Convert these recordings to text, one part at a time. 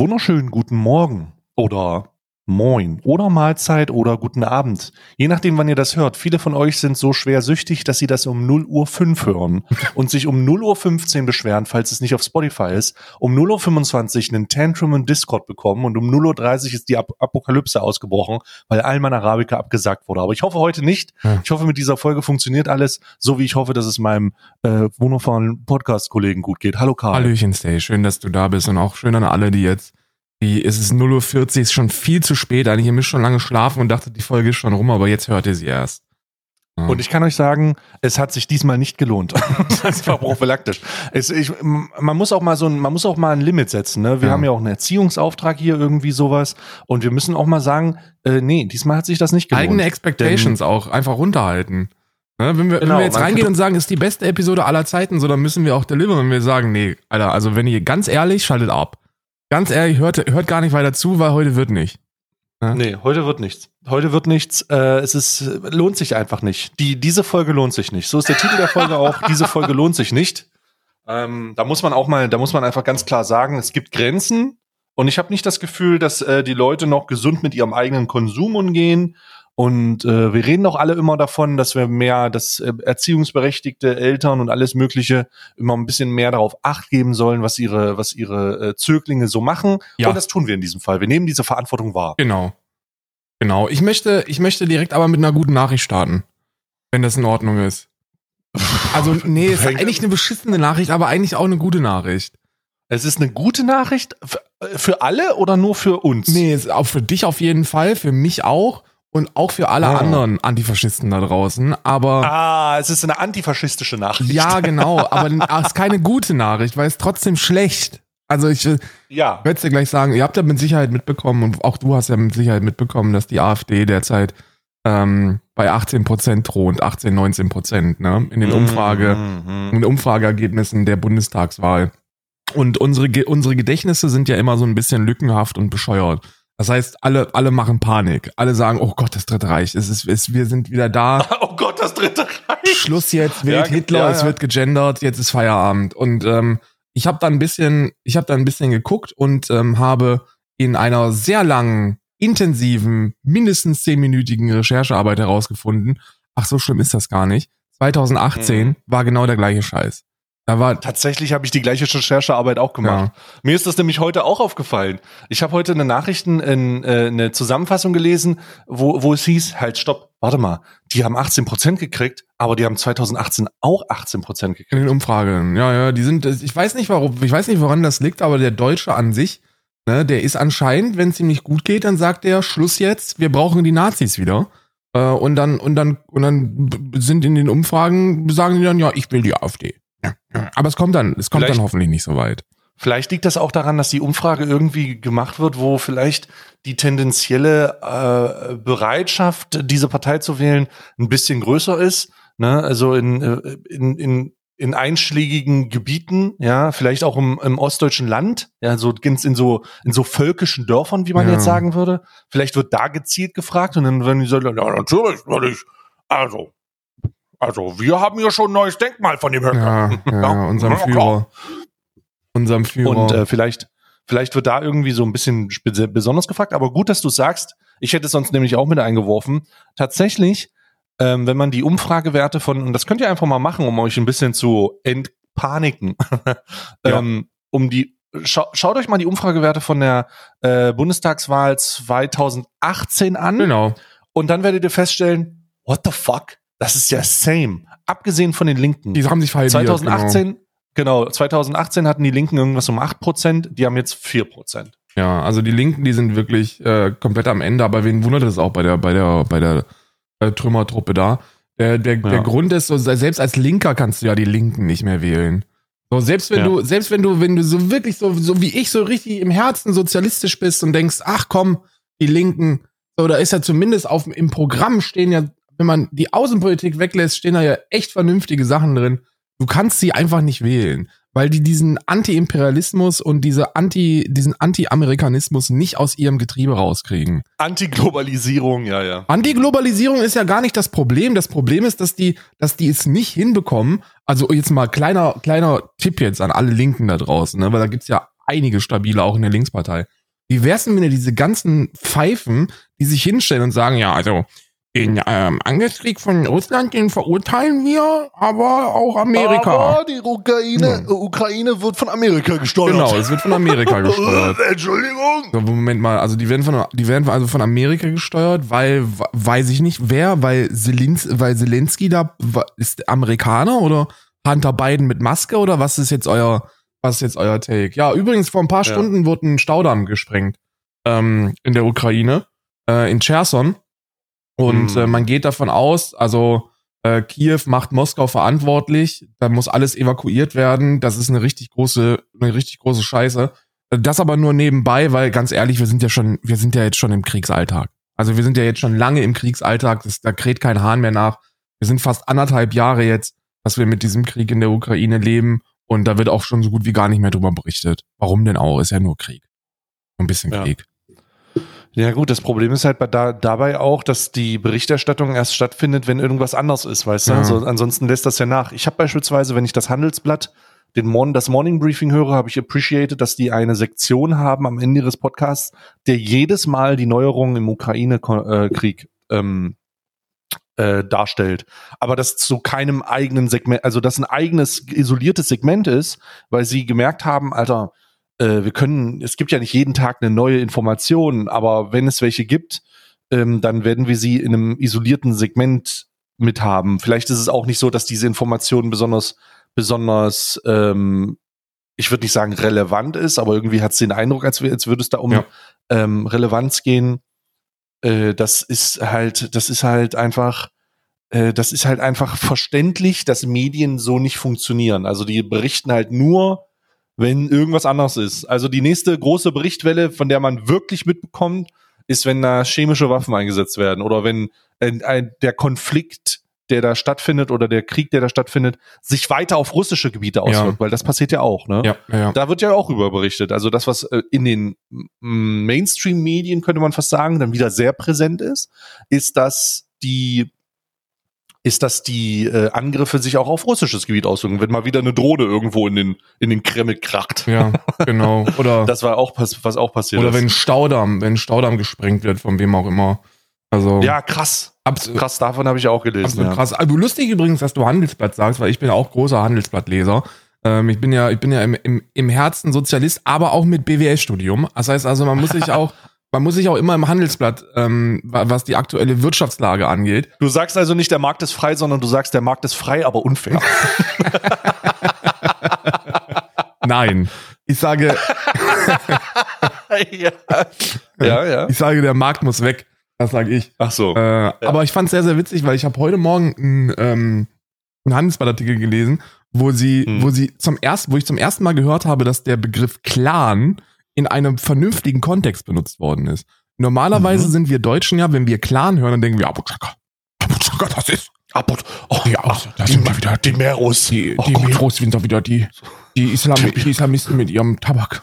wunderschönen guten Morgen oder Moin oder Mahlzeit oder guten Abend. Je nachdem, wann ihr das hört. Viele von euch sind so schwer süchtig, dass sie das um 0 Uhr 5 hören und sich um 0 Uhr 15 beschweren, falls es nicht auf Spotify ist, um 0 Uhr 25 einen Tantrum in Discord bekommen und um 0 Uhr 30 ist die Ap Apokalypse ausgebrochen, weil Alman Arabica abgesagt wurde. Aber ich hoffe heute nicht. Ich hoffe, mit dieser Folge funktioniert alles, so wie ich hoffe, dass es meinem äh, wundervollen Podcast-Kollegen gut geht. Hallo Karl. Hallöchen, Stay. Schön, dass du da bist und auch schön an alle, die jetzt wie, es ist 0.40 Uhr, ist schon viel zu spät. Eigentlich, ihr müsst schon lange schlafen und dachte, die Folge ist schon rum, aber jetzt hört ihr sie erst. Ja. Und ich kann euch sagen, es hat sich diesmal nicht gelohnt. das war prophylaktisch. Es, ich, man muss auch mal so ein, man muss auch mal ein Limit setzen. Ne? Wir ja. haben ja auch einen Erziehungsauftrag hier, irgendwie sowas. Und wir müssen auch mal sagen, äh, nee, diesmal hat sich das nicht gelohnt. Eigene Expectations Denn, auch einfach runterhalten. Ne? Wenn, wir, genau, wenn wir jetzt reingehen und sagen, ist die beste Episode aller Zeiten, so dann müssen wir auch deliveren und wir sagen, nee, Alter, also wenn ihr ganz ehrlich, schaltet ab. Ganz ehrlich, hört, hört gar nicht weiter zu, weil heute wird nicht. Ja? Nee, heute wird nichts. Heute wird nichts. Äh, es ist, lohnt sich einfach nicht. Die, diese Folge lohnt sich nicht. So ist der Titel der Folge auch. Diese Folge lohnt sich nicht. Ähm, da muss man auch mal, da muss man einfach ganz klar sagen, es gibt Grenzen. Und ich habe nicht das Gefühl, dass äh, die Leute noch gesund mit ihrem eigenen Konsum umgehen und äh, wir reden auch alle immer davon, dass wir mehr, dass äh, erziehungsberechtigte Eltern und alles Mögliche immer ein bisschen mehr darauf acht geben sollen, was ihre, was ihre äh, Zöglinge so machen. Ja. Und das tun wir in diesem Fall. Wir nehmen diese Verantwortung wahr. Genau. Genau. Ich möchte, ich möchte direkt aber mit einer guten Nachricht starten. Wenn das in Ordnung ist. Also, nee, es ist eigentlich eine beschissene Nachricht, aber eigentlich auch eine gute Nachricht. Es ist eine gute Nachricht für, für alle oder nur für uns? Nee, auch für dich auf jeden Fall, für mich auch und auch für alle oh. anderen Antifaschisten da draußen, aber. Ah, es ist eine antifaschistische Nachricht. Ja, genau, aber es ist keine gute Nachricht, weil es trotzdem schlecht. Also ich äh, ja. werde dir gleich sagen, ihr habt ja mit Sicherheit mitbekommen und auch du hast ja mit Sicherheit mitbekommen, dass die AfD derzeit ähm, bei 18 Prozent droht, 18, 19 Prozent, ne? In den Umfrage, mm, in Umfrageergebnissen der Bundestagswahl. Und unsere, unsere Gedächtnisse sind ja immer so ein bisschen lückenhaft und bescheuert. Das heißt, alle, alle machen Panik. Alle sagen, oh Gott, das Dritte Reich. Es ist, es, wir sind wieder da. Oh Gott, das Dritte Reich. Schluss jetzt, wählt ja, Hitler, ja, ja. es wird gegendert, jetzt ist Feierabend. Und ähm, ich habe da ein bisschen, ich habe da ein bisschen geguckt und ähm, habe in einer sehr langen, intensiven, mindestens zehnminütigen Recherchearbeit herausgefunden, ach, so schlimm ist das gar nicht. 2018 mhm. war genau der gleiche Scheiß. War Tatsächlich habe ich die gleiche Recherchearbeit auch gemacht. Ja. Mir ist das nämlich heute auch aufgefallen. Ich habe heute eine Nachrichten, in, äh, eine Zusammenfassung gelesen, wo, wo es hieß, halt stopp, warte mal, die haben 18 Prozent gekriegt, aber die haben 2018 auch 18 Prozent gekriegt. In den Umfragen, ja, ja, die sind, ich weiß nicht warum, ich weiß nicht woran das liegt, aber der Deutsche an sich, ne, der ist anscheinend, wenn es ihm nicht gut geht, dann sagt er, Schluss jetzt, wir brauchen die Nazis wieder. Äh, und dann, und dann, und dann sind in den Umfragen, sagen die dann, ja, ich will die AfD. Aber es kommt dann, es kommt vielleicht, dann hoffentlich nicht so weit. Vielleicht liegt das auch daran, dass die Umfrage irgendwie gemacht wird, wo vielleicht die tendenzielle äh, Bereitschaft, diese Partei zu wählen, ein bisschen größer ist. Ne? Also in, äh, in, in, in einschlägigen Gebieten, ja, vielleicht auch im, im ostdeutschen Land, ja, so in so in so völkischen Dörfern, wie man ja. jetzt sagen würde. Vielleicht wird da gezielt gefragt und dann werden die sagen, ja, natürlich, natürlich. Also, also, wir haben hier schon ein neues Denkmal von dem Höcker. Ja, ja, unserem Führer. Unserem Führer. Und äh, vielleicht, vielleicht wird da irgendwie so ein bisschen besonders gefragt. Aber gut, dass du sagst. Ich hätte es sonst nämlich auch mit eingeworfen. Tatsächlich, ähm, wenn man die Umfragewerte von, und das könnt ihr einfach mal machen, um euch ein bisschen zu entpaniken, ähm, um die Schau, schaut euch mal die Umfragewerte von der äh, Bundestagswahl 2018 an. Genau. Und dann werdet ihr feststellen, what the fuck? Das ist ja same. Abgesehen von den Linken. Die haben sich verhalten. 2018, genau. genau, 2018 hatten die Linken irgendwas um 8%, die haben jetzt 4%. Ja, also die Linken, die sind wirklich äh, komplett am Ende, aber wen wundert es auch bei der, bei der, bei der äh, Trümmertruppe da? Der, der, ja. der Grund ist, so, selbst als Linker kannst du ja die Linken nicht mehr wählen. So, selbst wenn ja. du, selbst wenn du, wenn du so wirklich so, so wie ich so richtig im Herzen sozialistisch bist und denkst, ach komm, die Linken, so, da ist ja zumindest auf, im Programm stehen ja wenn man die Außenpolitik weglässt, stehen da ja echt vernünftige Sachen drin. Du kannst sie einfach nicht wählen, weil die diesen Anti-Imperialismus und diese Anti, diesen Anti-Amerikanismus nicht aus ihrem Getriebe rauskriegen. Anti-Globalisierung, ja, ja. Anti-Globalisierung ist ja gar nicht das Problem. Das Problem ist, dass die, dass die es nicht hinbekommen. Also jetzt mal kleiner, kleiner Tipp jetzt an alle Linken da draußen, ne? weil da gibt's ja einige stabile, auch in der Linkspartei. Wie wär's denn, wenn ihr diese ganzen Pfeifen, die sich hinstellen und sagen, ja, also den ähm, Angriffskrieg von Russland, den verurteilen wir, aber auch Amerika. Aber die Ukraine, ja. Ukraine wird von Amerika gesteuert. Genau, es wird von Amerika gesteuert. Entschuldigung. So, Moment mal, also die werden von, die werden also von Amerika gesteuert, weil, weiß ich nicht, wer, weil Zelensky, weil Zelensky da, ist Amerikaner oder Hunter Biden mit Maske oder was ist jetzt euer, was ist jetzt euer Take? Ja, übrigens, vor ein paar ja. Stunden wurde ein Staudamm gesprengt, ähm, in der Ukraine, äh, in Cherson. Und mhm. äh, man geht davon aus, also äh, Kiew macht Moskau verantwortlich, da muss alles evakuiert werden. Das ist eine richtig große, eine richtig große Scheiße. Das aber nur nebenbei, weil ganz ehrlich, wir sind ja schon, wir sind ja jetzt schon im Kriegsalltag. Also wir sind ja jetzt schon lange im Kriegsalltag, das, da kräht kein Hahn mehr nach. Wir sind fast anderthalb Jahre jetzt, dass wir mit diesem Krieg in der Ukraine leben und da wird auch schon so gut wie gar nicht mehr drüber berichtet. Warum denn auch? Ist ja nur Krieg. Ein bisschen. Krieg. Ja gut, das Problem ist halt bei da, dabei auch, dass die Berichterstattung erst stattfindet, wenn irgendwas anders ist, weißt du? Ja. Also, ansonsten lässt das ja nach. Ich habe beispielsweise, wenn ich das Handelsblatt, den Mon das Morning Briefing höre, habe ich appreciated, dass die eine Sektion haben am Ende ihres Podcasts, der jedes Mal die Neuerungen im Ukraine-Krieg ähm, äh, darstellt. Aber das zu keinem eigenen Segment, also das ein eigenes isoliertes Segment ist, weil sie gemerkt haben, Alter, äh, wir können, es gibt ja nicht jeden Tag eine neue Information, aber wenn es welche gibt, ähm, dann werden wir sie in einem isolierten Segment mithaben. Vielleicht ist es auch nicht so, dass diese Information besonders, besonders, ähm, ich würde nicht sagen relevant ist, aber irgendwie hat es den Eindruck, als, als würde es da um ja. ähm, Relevanz gehen. Äh, das ist halt, das ist halt einfach, äh, das ist halt einfach verständlich, dass Medien so nicht funktionieren. Also die berichten halt nur wenn irgendwas anderes ist. Also die nächste große Berichtwelle, von der man wirklich mitbekommt, ist, wenn da chemische Waffen eingesetzt werden oder wenn äh, der Konflikt, der da stattfindet oder der Krieg, der da stattfindet, sich weiter auf russische Gebiete auswirkt, ja. weil das passiert ja auch. Ne? Ja, ja. Da wird ja auch über berichtet. Also das, was äh, in den Mainstream-Medien, könnte man fast sagen, dann wieder sehr präsent ist, ist, dass die ist, dass die äh, Angriffe sich auch auf russisches Gebiet auswirken, wenn mal wieder eine Drohne irgendwo in den in den Kreml kracht. Ja, genau. Oder das war auch was auch passiert oder ist. wenn Staudamm, wenn Staudamm gesprengt wird, von wem auch immer. Also ja, krass. Krass, davon habe ich auch gelesen. Ja. Krass. Also lustig übrigens, dass du Handelsblatt sagst, weil ich bin auch großer Handelsblattleser. Ähm, ich bin ja, ich bin ja im, im, im Herzen Sozialist, aber auch mit BWL-Studium. Das heißt also, man muss sich auch man muss sich auch immer im Handelsblatt, ähm, was die aktuelle Wirtschaftslage angeht. Du sagst also nicht, der Markt ist frei, sondern du sagst, der Markt ist frei, aber unfair. Nein. Ich sage. ja. ja, ja. Ich sage, der Markt muss weg. Das sage ich. Ach so. Äh, ja. Aber ich fand es sehr, sehr witzig, weil ich habe heute Morgen einen, ähm, einen Handelsblattartikel gelesen, wo sie, hm. wo sie zum ersten, wo ich zum ersten Mal gehört habe, dass der Begriff Clan in einem vernünftigen Kontext benutzt worden ist. Normalerweise mhm. sind wir Deutschen ja, wenn wir Clan hören, dann denken wir, Abu Chaka. Abu Chaka, das ist. Abu, oh, ja, ach, da sind wir wieder. Die Meros. Die, oh die Meros sind doch wieder die, die, Islami die Islamisten mit ihrem Tabak.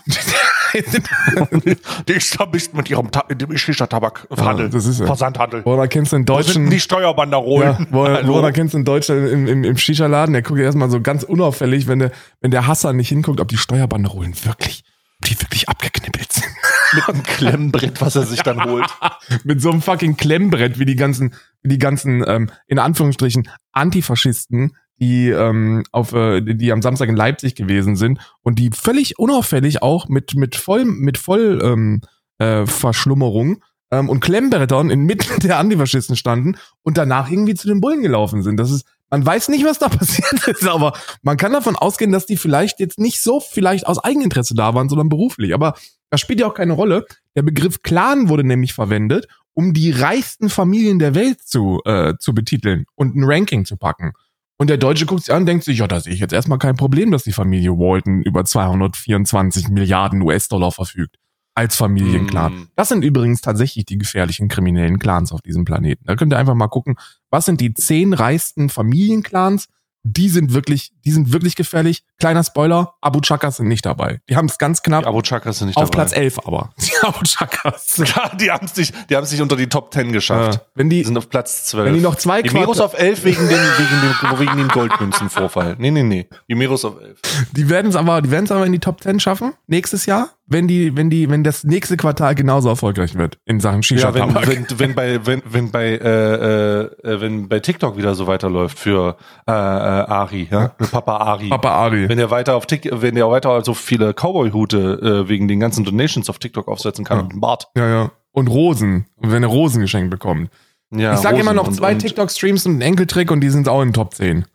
die Islamisten mit ihrem Ta Shisha-Tabak ja, das ist, Versandhandel. Oder kennst du in Deutschen. die Steuerbanderolen. Ja, wo, oder kennst du in Deutschland im, im, im Shisha-Laden, der guckt erstmal so ganz unauffällig, wenn der, wenn der Hasser nicht hinguckt, ob die Steuerbanderolen wirklich die wirklich abgeknippelt sind. Mit einem Klemmbrett, was er sich dann holt. Mit so einem fucking Klemmbrett, wie die ganzen, wie die ganzen, ähm, in Anführungsstrichen, Antifaschisten, die ähm, auf äh, die am Samstag in Leipzig gewesen sind und die völlig unauffällig auch mit mit voll mit voll ähm, äh, Verschlummerung ähm, und Klemmbrettern inmitten der Antifaschisten standen und danach irgendwie zu den Bullen gelaufen sind. Das ist man weiß nicht, was da passiert ist, aber man kann davon ausgehen, dass die vielleicht jetzt nicht so vielleicht aus Eigeninteresse da waren, sondern beruflich. Aber das spielt ja auch keine Rolle. Der Begriff Clan wurde nämlich verwendet, um die reichsten Familien der Welt zu, äh, zu betiteln und ein Ranking zu packen. Und der Deutsche guckt sich an und denkt sich, ja, da sehe ich jetzt erstmal kein Problem, dass die Familie Walton über 224 Milliarden US-Dollar verfügt als Familienclan. Mm. Das sind übrigens tatsächlich die gefährlichen kriminellen Clans auf diesem Planeten. Da könnt ihr einfach mal gucken, was sind die zehn reichsten Familienclans? Die sind wirklich, die sind wirklich gefährlich. kleiner Spoiler, Abu Chakas sind nicht dabei. Die haben es ganz knapp. Die Abu Chakas sind nicht auf dabei. Platz 11 aber. Die Abu Chakas. Ja, die haben es nicht, die haben es nicht unter die Top 10 geschafft. Ja. Wenn die- die sind auf Platz 12. wenn die noch zwei die Meros auf 11 wegen dem, wegen dem, wegen dem Goldmünzenvorfall. Nee, nee, nee. Die Meros auf 11. Die werden es aber, die werden es aber in die Top 10 schaffen nächstes Jahr, wenn die, wenn die, wenn das nächste Quartal genauso erfolgreich wird in Sachen Shisha Ja, wenn, wenn, wenn bei, wenn, wenn bei, äh, äh, wenn bei TikTok wieder so weiterläuft für, äh, äh, Ari, ja, mit Papa Ari. Papa Ari. Wenn er weiter auf Tik, wenn er weiter so viele Cowboy-Hute äh, wegen den ganzen Donations auf TikTok aufsetzen kann Ja. und einen Bart. Ja, ja. Und Rosen. Und wenn er Rosen geschenkt bekommt. Ja, ich sage immer noch zwei TikTok-Streams und einen Enkeltrick und die sind auch in den Top 10.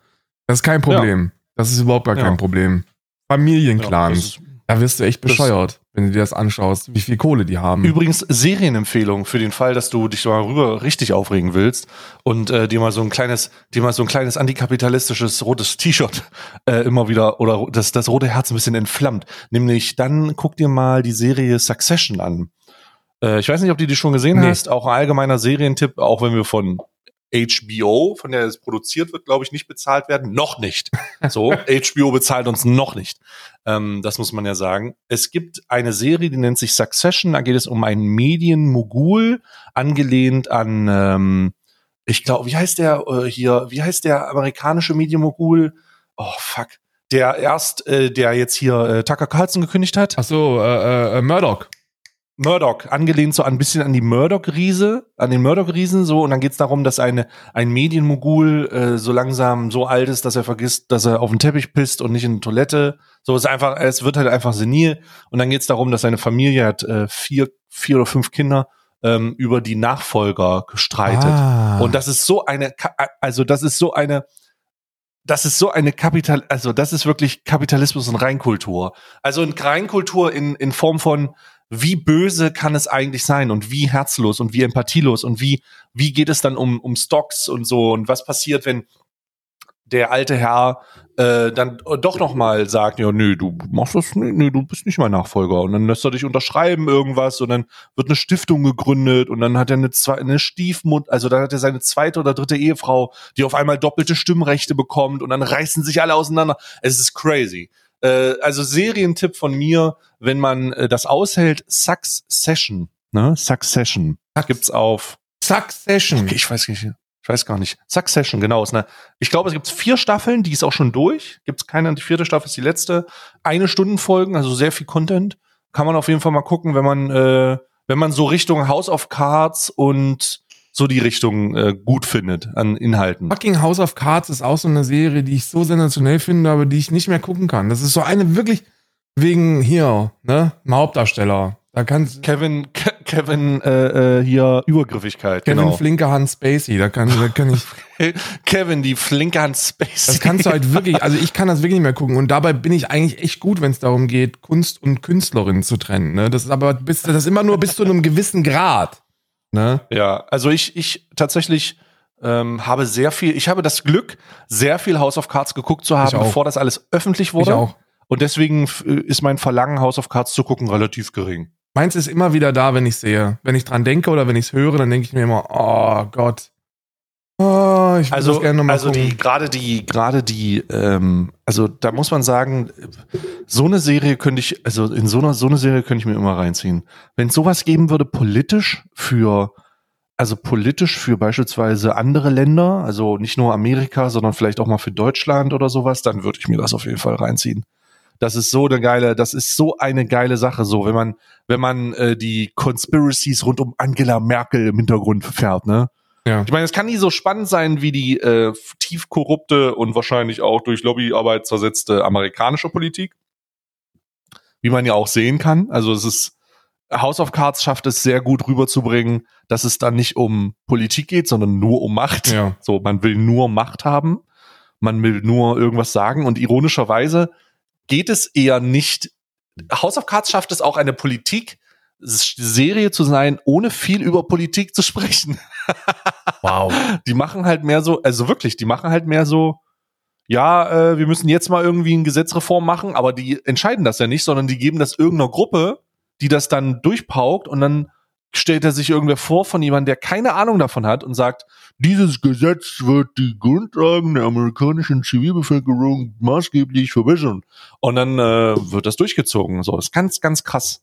Das ist kein Problem. Das ist überhaupt gar Ja. kein Problem. Ja, Familienclans. da wirst du echt bescheuert, wenn du dir das anschaust, wie viel Kohle die haben. Übrigens Serienempfehlung für den Fall, dass du dich mal rüber richtig aufregen willst und äh, dir mal so ein kleines, dir mal so ein kleines antikapitalistisches rotes T-Shirt äh, immer wieder oder das das rote Herz ein bisschen entflammt. Nämlich dann guck dir mal die Serie Succession an. Äh, ich weiß nicht, ob du die schon gesehen Nee. hast. Auch ein allgemeiner Serientipp, auch wenn wir von HBO, von der es produziert wird, glaube ich, nicht bezahlt werden. Noch nicht. So, HBO bezahlt uns noch nicht. Ähm, das muss man ja sagen. Es gibt eine Serie, die nennt sich Succession. Da geht es um einen Medienmogul, angelehnt an, ähm, ich glaube, wie heißt der äh, hier, wie heißt der amerikanische Medienmogul? Oh, fuck. Der erst, äh, der jetzt hier äh, Tucker Carlson gekündigt hat. Ach so, äh, äh, Murdoch. Murdoch, angelehnt so ein bisschen an die Murdoch-Riese, an den Murdoch-Riesen so. Und dann geht's darum, dass eine, ein Medienmogul äh, so langsam so alt ist, dass er vergisst, dass er auf den Teppich pisst und nicht in die Toilette. So ist einfach, es wird halt einfach senil. Und dann geht's darum, dass seine Familie hat äh, vier, vier oder fünf Kinder ähm, über die Nachfolger gestreitet. Ah. Und das ist so eine, also das ist so eine, das ist so eine Kapital, also das ist wirklich Kapitalismus und Reinkultur. Also in Reinkultur in, in Form von, wie böse kann es eigentlich sein und wie herzlos und wie empathielos und wie, wie geht es dann um, um Stocks und so und was passiert, wenn der alte Herr äh, dann doch noch mal sagt, ja, nö, du machst das, nö, nö, du bist nicht mein Nachfolger. Und dann lässt er dich unterschreiben irgendwas und dann wird eine Stiftung gegründet und dann hat er eine, Zwe- eine Stiefmutter, also dann hat er seine zweite oder dritte Ehefrau, die auf einmal doppelte Stimmrechte bekommt und dann reißen sich alle auseinander. Es ist crazy. Äh, also Serientipp von mir, wenn man äh, das aushält, Succession, ne? Succession. Gibt's auf Succession. Okay, ich weiß nicht. Ich weiß gar nicht. Succession, genau. Ist eine, ich glaube, es gibt vier Staffeln, die ist auch schon durch. Gibt es keine, die vierte Staffel ist die letzte. Eine Stunden Folgen, also sehr viel Content. Kann man auf jeden Fall mal gucken, wenn man, äh, wenn man so Richtung House of Cards und so die Richtung äh, gut findet an Inhalten. Fucking House of Cards ist auch so eine Serie, die ich so sensationell finde, aber die ich nicht mehr gucken kann. Das ist so eine wirklich wegen hier, ne, dem Hauptdarsteller. Da kannst Kevin, Ke Kevin äh, äh, hier Übergriffigkeit, Kevin genau. Flinke Hans Spacey, da kann, da kann ich, Kevin, die flinke Hand Space. das kannst du halt wirklich, also ich kann das wirklich nicht mehr gucken und dabei bin ich eigentlich echt gut, wenn es darum geht, Kunst und Künstlerin zu trennen, ne? Das ist aber bis, das ist immer nur bis zu einem gewissen Grad, ne? Ja, also ich, ich tatsächlich ähm, habe sehr viel, ich habe das Glück, sehr viel House of Cards geguckt zu haben, bevor das alles öffentlich wurde. Ich auch. Und deswegen f- ist mein Verlangen, House of Cards zu gucken, relativ gering. Meins ist immer wieder da, wenn ich sehe. Wenn ich dran denke oder wenn ich es höre, dann denke ich mir immer, oh Gott. Oh, ich würde Also, das gerne nochmal also gucken. die, gerade die, gerade die, ähm, also da muss man sagen, so eine Serie könnte ich, also in so einer, so eine Serie könnte ich mir immer reinziehen. Wenn es sowas geben würde, politisch für, also politisch für beispielsweise andere Länder, also nicht nur Amerika, sondern vielleicht auch mal für Deutschland oder sowas, dann würde ich mir das auf jeden Fall reinziehen. Das ist so eine geile, das ist so eine geile Sache, so wenn man, wenn man äh, die Conspiracies rund um Angela Merkel im Hintergrund fährt, ne? Ja. Ich meine, es kann nie so spannend sein wie die äh, tief korrupte und wahrscheinlich auch durch Lobbyarbeit zersetzte amerikanische Politik. Wie man ja auch sehen kann. Also es ist, House of Cards schafft es sehr gut rüberzubringen, dass es dann nicht um Politik geht, sondern nur um Macht. Ja. So, man will nur Macht haben. Man will nur irgendwas sagen. Und ironischerweise geht es eher nicht. House of Cards schafft es auch eine Politik, Serie zu sein, ohne viel über Politik zu sprechen. Wow. Die machen halt mehr so, also wirklich, die machen halt mehr so, ja, äh, wir müssen jetzt mal irgendwie eine Gesetzreform machen, aber die entscheiden das ja nicht, sondern die geben das irgendeiner Gruppe, die das dann durchpaukt und dann stellt er sich irgendwer vor von jemandem, der keine Ahnung davon hat und sagt, dieses Gesetz wird die Grundlagen der amerikanischen Zivilbevölkerung maßgeblich verbessern. Und dann äh, wird das durchgezogen. So, ist ganz, ganz krass.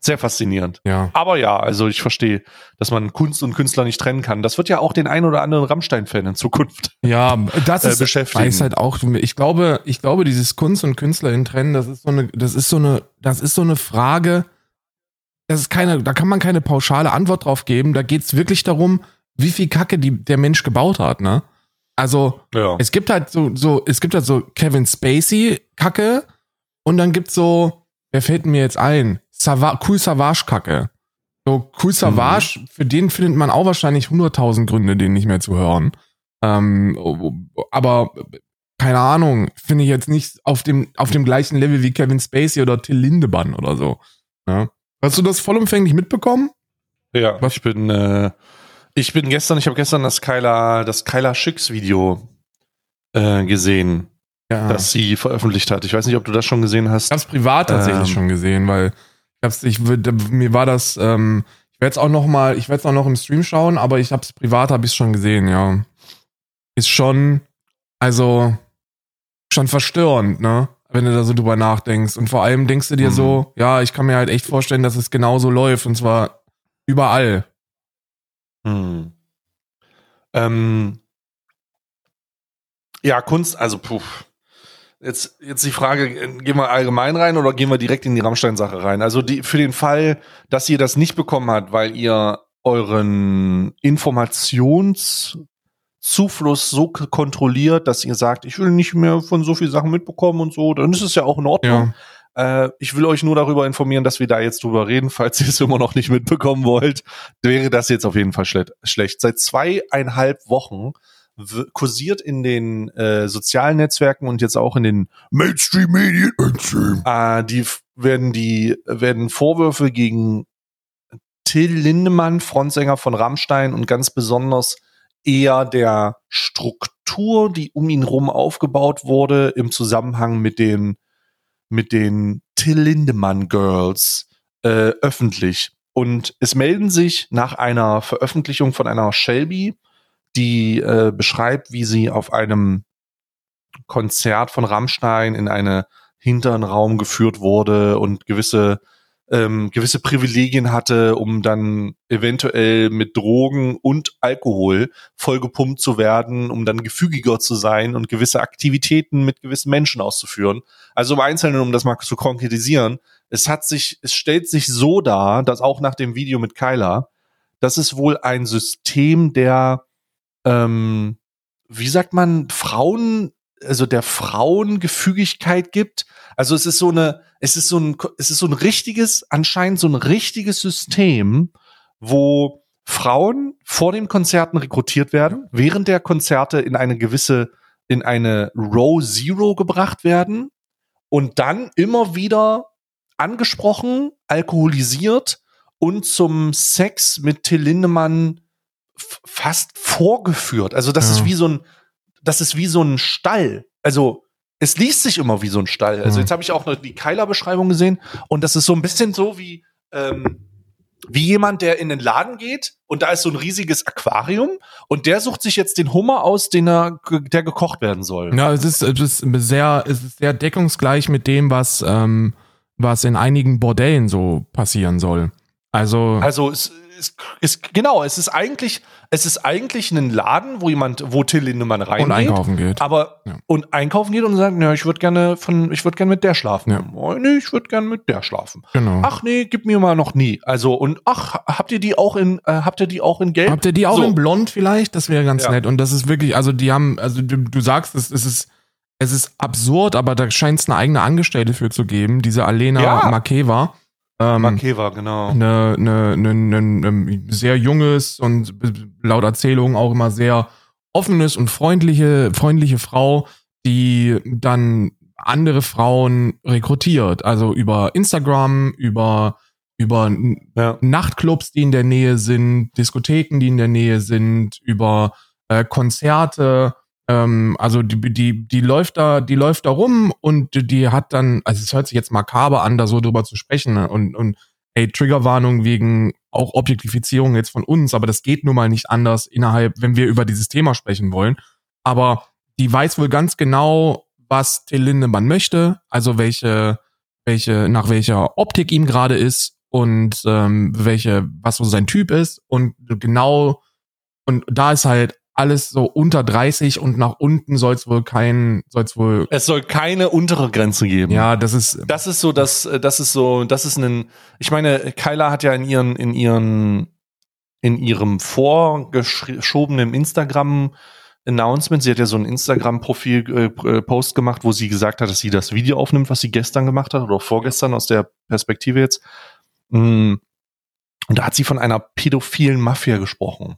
Sehr faszinierend. Ja. Aber ja, also ich verstehe, dass man Kunst und Künstler nicht trennen kann. Das wird ja auch den ein oder anderen Rammstein-Fan in Zukunft Ja, das äh, ist beschäftigen. weiß halt auch. Ich glaube, ich glaube, dieses Kunst und Künstler in trennen, das ist so eine, das ist so eine, das ist so eine Frage. Das ist keine, da kann man keine pauschale Antwort drauf geben. Da geht's wirklich darum, wie viel Kacke die, der Mensch gebaut hat, ne? Also, ja. es gibt halt so, so, es gibt halt so Kevin Spacey Kacke und dann gibt's so, wer fällt mir jetzt ein? Sava cool Savage Kacke. So cool Savage, für den findet man auch wahrscheinlich 100.000 Gründe, den nicht mehr zu hören. Ähm, aber keine Ahnung, finde ich jetzt nicht auf dem, auf dem gleichen Level wie Kevin Spacey oder Till Lindemann oder so. Ja. Hast du das vollumfänglich mitbekommen? Ja, Was? ich bin, äh, ich bin gestern, ich habe gestern das Kyla, das Kyla Schicks Video äh, gesehen, Ja. das sie veröffentlicht hat. Ich weiß nicht, ob du das schon gesehen hast. Ich hab's privat tatsächlich Ähm. schon gesehen, weil ich hab's, ich mir war das, ähm, ich werde es auch noch mal, ich werde es auch noch im Stream schauen, aber ich hab's privat, habe ich schon gesehen, ja. Ist schon, also schon verstörend, ne? Wenn du da so drüber nachdenkst. Und vor allem denkst du dir Mhm. so, ja, ich kann mir halt echt vorstellen, dass es genauso läuft und zwar überall. Hm. Ähm, ja, Kunst, also puh. Jetzt, jetzt die Frage, gehen wir allgemein rein oder gehen wir direkt in die Rammstein-Sache rein? Also die, für den Fall, dass ihr das nicht bekommen habt, weil ihr euren Informationszufluss so kontrolliert, dass ihr sagt, ich will nicht mehr von so viel Sachen mitbekommen und so, dann ist es ja auch in Ordnung. Äh, ich will euch nur darüber informieren, dass wir da jetzt drüber reden. Falls ihr es immer noch nicht mitbekommen wollt, wäre das jetzt auf jeden Fall schle schlecht. Seit zweieinhalb Wochen kursiert in den äh, sozialen Netzwerken und jetzt auch in den Mainstream-Medien, äh, die werden die werden Vorwürfe gegen Till Lindemann, Frontsänger von Rammstein und ganz besonders eher der Struktur, die um ihn rum aufgebaut wurde im Zusammenhang mit den mit den Till Lindemann Girls äh, öffentlich. Und es melden sich nach einer Veröffentlichung von einer Shelby, die äh, beschreibt, wie sie auf einem Konzert von Rammstein in einen hinteren Raum geführt wurde und gewisse ähm, gewisse Privilegien hatte, um dann eventuell mit Drogen und Alkohol vollgepumpt zu werden, um dann gefügiger zu sein und gewisse Aktivitäten mit gewissen Menschen auszuführen. Also im Einzelnen, um das mal zu konkretisieren, es hat sich, es stellt sich so dar, dass auch nach dem Video mit Kyla, das ist wohl ein System der, ähm, wie sagt man, Frauen, also der Frauengefügigkeit gibt. Also es ist so eine, es ist so ein, es ist so ein richtiges, anscheinend so ein richtiges System, wo Frauen vor den Konzerten rekrutiert werden, während der Konzerte in eine gewisse, in eine Row Zero gebracht werden und dann immer wieder angesprochen, alkoholisiert und zum Sex mit Till Lindemann fast vorgeführt. Also das Ja. ist wie so ein, das ist wie so ein Stall. Also es liest sich immer wie so ein Stall. Also Mhm. jetzt habe ich auch noch die Keiler-Beschreibung gesehen und das ist so ein bisschen so wie ähm, wie jemand, der in den Laden geht und da ist so ein riesiges Aquarium und der sucht sich jetzt den Hummer aus, den er, der gekocht werden soll. Ja, es ist, es ist sehr, es ist sehr deckungsgleich mit dem, was, ähm, was in einigen Bordellen so passieren soll. Also, Also es ist, ist genau, es ist eigentlich, es ist eigentlich ein Laden, wo jemand, wo Till Lindemann reingeht, und einkaufen geht. aber Ja. und einkaufen geht und sagt, ja, ich würde gerne von, ich würde gerne mit der schlafen. Ja. Oh, nee, ich würde gerne mit der schlafen. Genau. Ach nee, gib mir mal noch nie. Also und ach, habt ihr die auch in, äh, habt ihr die auch in Gelb? Habt ihr die auch So. in blond vielleicht? Das wäre ganz Ja. nett. Und das ist wirklich, also die haben, also du, du sagst, es, es ist, es ist absurd, aber da scheint es eine eigene Angestellte für zu geben, diese Alena Ja. Makeva. Ähm, Makeva, genau. eine, eine, eine, eine, eine sehr junges und laut Erzählung auch immer sehr offenes und freundliche, freundliche Frau, die dann andere Frauen rekrutiert. Also über Instagram, über, über Ja. Nachtclubs, die in der Nähe sind, Diskotheken, die in der Nähe sind, über äh, Konzerte. Ähm, also die, die, die läuft da, die läuft da rum und die hat dann, also es hört sich jetzt makaber an, da so drüber zu sprechen ne? und, und ey, Triggerwarnung wegen auch Objektifizierung jetzt von uns, aber das geht nun mal nicht anders innerhalb, wenn wir über dieses Thema sprechen wollen. Aber die weiß wohl ganz genau, was Till Lindemann möchte, also welche, welche, nach welcher Optik ihm gerade ist und ähm, welche, was so sein Typ ist und genau und da ist halt alles so unter 30 und nach unten soll es wohl kein, soll es wohl. Es soll keine untere Grenze geben. Ja, das ist. Das ist so, das, das ist so, das ist ein. Ich meine, Kyla hat ja in ihren, in ihren, in ihrem vorgeschobenen Instagram Announcement, sie hat ja so ein Instagram-Profil-Post äh, gemacht, wo sie gesagt hat, dass sie das Video aufnimmt, was sie gestern gemacht hat oder vorgestern aus der Perspektive jetzt. Mm. Und da hat sie von einer pädophilen Mafia gesprochen.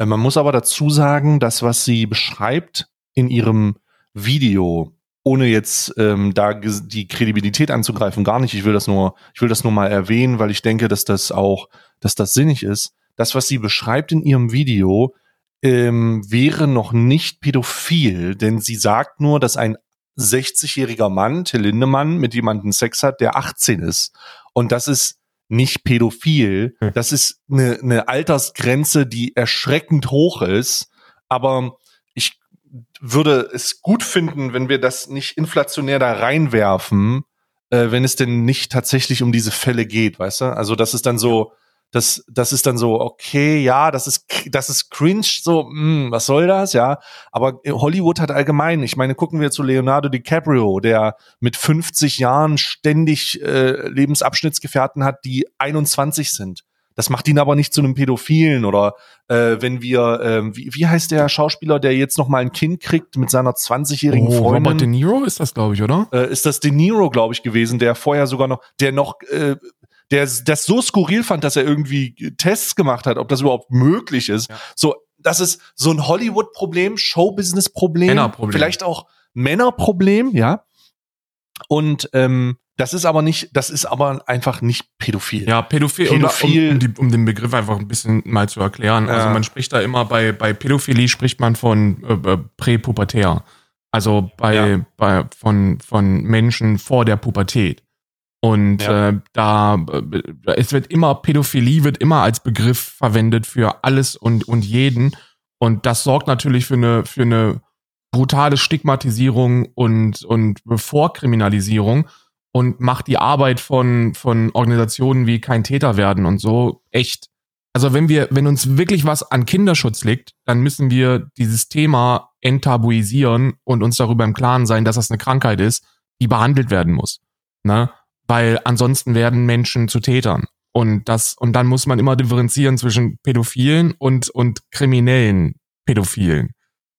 Äh, man muss aber dazu sagen, dass was sie beschreibt in ihrem Video, ohne jetzt ähm, da die Kredibilität anzugreifen, gar nicht. Ich will das nur, ich will das nur mal erwähnen, weil ich denke, dass das auch, dass das sinnig ist. Das, was sie beschreibt in ihrem Video, ähm, wäre noch nicht pädophil, denn sie sagt nur, dass ein 60-jähriger Mann, Till Lindemann, mit jemandem Sex hat, der 18 ist. Und das ist nicht pädophil. Hm. Das ist eine, eine Altersgrenze, die erschreckend hoch ist. Aber ich würde es gut finden, wenn wir das nicht inflationär da reinwerfen, äh, wenn es denn nicht tatsächlich um diese Fälle geht, weißt du? Also das ist dann so, das, das ist dann so, okay, ja, das ist, das ist cringe, so, mh, hm, was soll das, ja. Aber Hollywood hat allgemein, ich meine, gucken wir zu Leonardo DiCaprio, der mit 50 Jahren ständig äh, Lebensabschnittsgefährten hat, die 21 sind. Das macht ihn aber nicht zu einem Pädophilen oder äh, wenn wir, äh, wie, wie heißt der Schauspieler, der jetzt noch mal ein Kind kriegt mit seiner 20-jährigen oh, Freundin? Robert De Niro ist das, glaube ich, oder? Äh, ist das De Niro, glaube ich, gewesen, der vorher sogar noch, der noch äh, der das so skurril fand, dass er irgendwie Tests gemacht hat, ob das überhaupt möglich ist. Ja. So, das ist so ein Hollywood-Problem, Showbusiness-Problem, Männerproblem. vielleicht auch Männerproblem, ja. Und ähm, das ist aber nicht, das ist aber einfach nicht pädophil. Ja, pädophil, pädophil um, um, die, um den Begriff einfach ein bisschen mal zu erklären. Also ja. Also man spricht da immer bei, bei Pädophilie spricht man von äh, äh, präpubertär. Also bei, ja. bei von, von Menschen vor der Pubertät. Und ja. äh, da äh, es wird immer Pädophilie wird immer als Begriff verwendet für alles und und jeden und das sorgt natürlich für eine für eine brutale Stigmatisierung und und Vorkriminalisierung und macht die Arbeit von von Organisationen wie kein Täter werden und so echt also wenn wir wenn uns wirklich was an Kinderschutz liegt, dann müssen wir dieses Thema enttabuisieren und uns darüber im Klaren sein, dass das eine Krankheit ist, die behandelt werden muss. Ne? Weil ansonsten werden Menschen zu Tätern. Und das, und dann muss man immer differenzieren zwischen Pädophilen und, und kriminellen Pädophilen.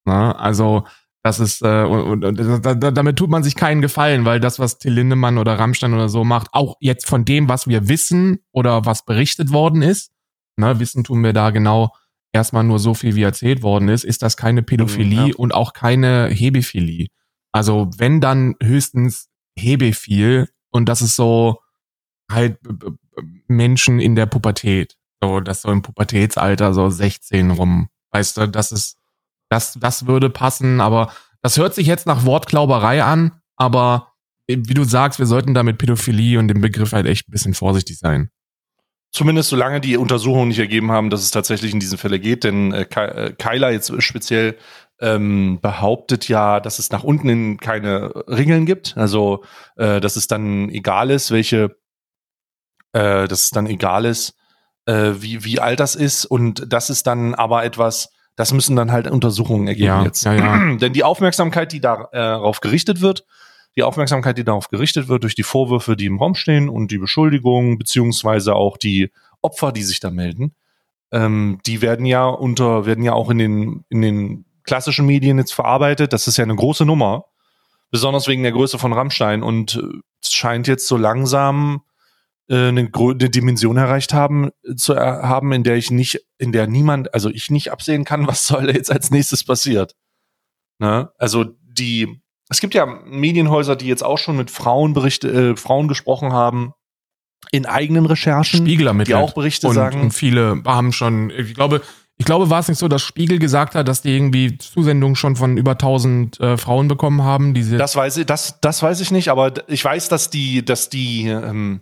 Na, also, das ist, äh, und, und, und, damit tut man sich keinen Gefallen, weil das, was Till Lindemann oder Rammstein oder so macht, auch jetzt von dem, was wir wissen oder was berichtet worden ist, ne, wissen tun wir da genau erstmal nur so viel, wie erzählt worden ist, ist das keine Pädophilie ja. und auch keine Hebephilie. Also, wenn dann höchstens Hebephil und das ist so halt Menschen in der Pubertät. So, das so im Pubertätsalter, so 16 rum. Weißt du, das ist, das, das würde passen, aber das hört sich jetzt nach Wortklauberei an, aber wie du sagst, wir sollten da mit Pädophilie und dem Begriff halt echt ein bisschen vorsichtig sein. Zumindest solange die Untersuchungen nicht ergeben haben, dass es tatsächlich in diesen Fälle geht, denn äh, äh Kyla jetzt speziell ähm, behauptet ja, dass es nach unten in keine Ringeln gibt. Also, äh, dass es dann egal ist, welche, äh, dass es dann egal ist, äh, wie, wie alt das ist. Und das ist dann aber etwas, das müssen dann halt Untersuchungen ergeben ja, jetzt. Ja, ja. Denn die Aufmerksamkeit, die äh, darauf gerichtet wird, die Aufmerksamkeit, die darauf gerichtet wird durch die Vorwürfe, die im Raum stehen und die Beschuldigungen, beziehungsweise auch die Opfer, die sich da melden, ähm, die werden ja unter, werden ja auch in den, in den klassischen Medien jetzt verarbeitet. Das ist ja eine große Nummer, besonders wegen der Größe von Rammstein. Und äh, es scheint jetzt so langsam äh, eine, eine Dimension erreicht haben, zu er haben, in der ich nicht, in der niemand, also ich nicht absehen kann, was soll jetzt als nächstes passiert. Ne? Also die, es gibt ja Medienhäuser, die jetzt auch schon mit Frauen Berichte, äh, Frauen gesprochen haben in eigenen Recherchen, Spiegel ermittelt. die auch Berichte und, sagen. Und viele haben schon, ich glaube, ich glaube, war es nicht so, dass Spiegel gesagt hat, dass die irgendwie Zusendungen schon von über 1000 äh, Frauen bekommen haben? Diese das weiß ich, das, das weiß ich nicht, aber ich weiß, dass die, dass die, ähm,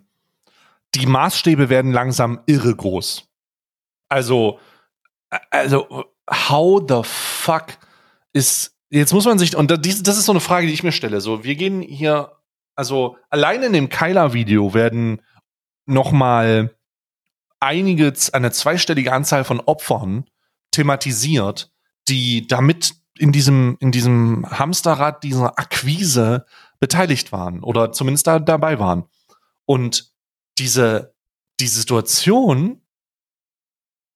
die Maßstäbe werden langsam irre groß. Also, also, how the fuck ist, jetzt muss man sich, und das, ist so eine Frage, die ich mir stelle, so, wir gehen hier, also, allein in dem Kyler-Video werden nochmal einige, eine zweistellige Anzahl von Opfern thematisiert, die damit in diesem, in diesem Hamsterrad dieser Akquise beteiligt waren oder zumindest da dabei waren. Und diese, die Situation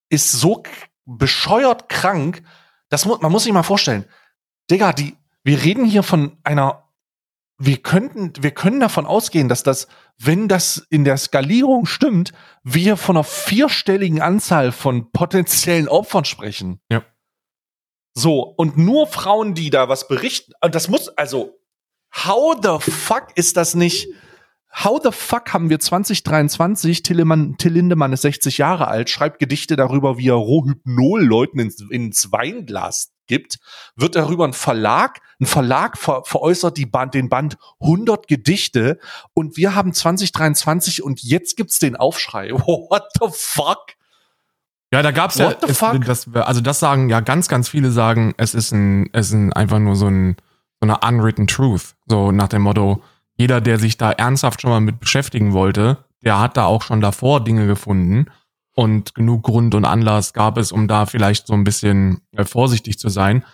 ist so bescheuert krank, das muss, man muss sich mal vorstellen. Digga, die, wir reden hier von einer, wir könnten, wir können davon ausgehen, dass das, wenn das in der Skalierung stimmt, wir von einer vierstelligen Anzahl von potenziellen Opfern sprechen. Ja. So, und nur Frauen, die da was berichten, das muss, also, how the fuck ist das nicht? How the fuck haben wir 2023? Tillemann, Till Lindemann ist 60 Jahre alt, schreibt Gedichte darüber, wie er Rohhypnol Leuten ins, ins Weinglas gibt. Wird darüber ein Verlag, ein Verlag ver, veräußert die Band, den Band 100 Gedichte und wir haben 2023 und jetzt gibt's den Aufschrei. What the fuck? Ja, da gab's What ja, es, das, also das sagen ja ganz, ganz viele sagen, es ist ein, es ist ein, einfach nur so ein, so eine unwritten truth. So nach dem Motto, jeder, der sich da ernsthaft schon mal mit beschäftigen wollte, der hat da auch schon davor Dinge gefunden und genug Grund und Anlass gab es, um da vielleicht so ein bisschen äh, vorsichtig zu sein.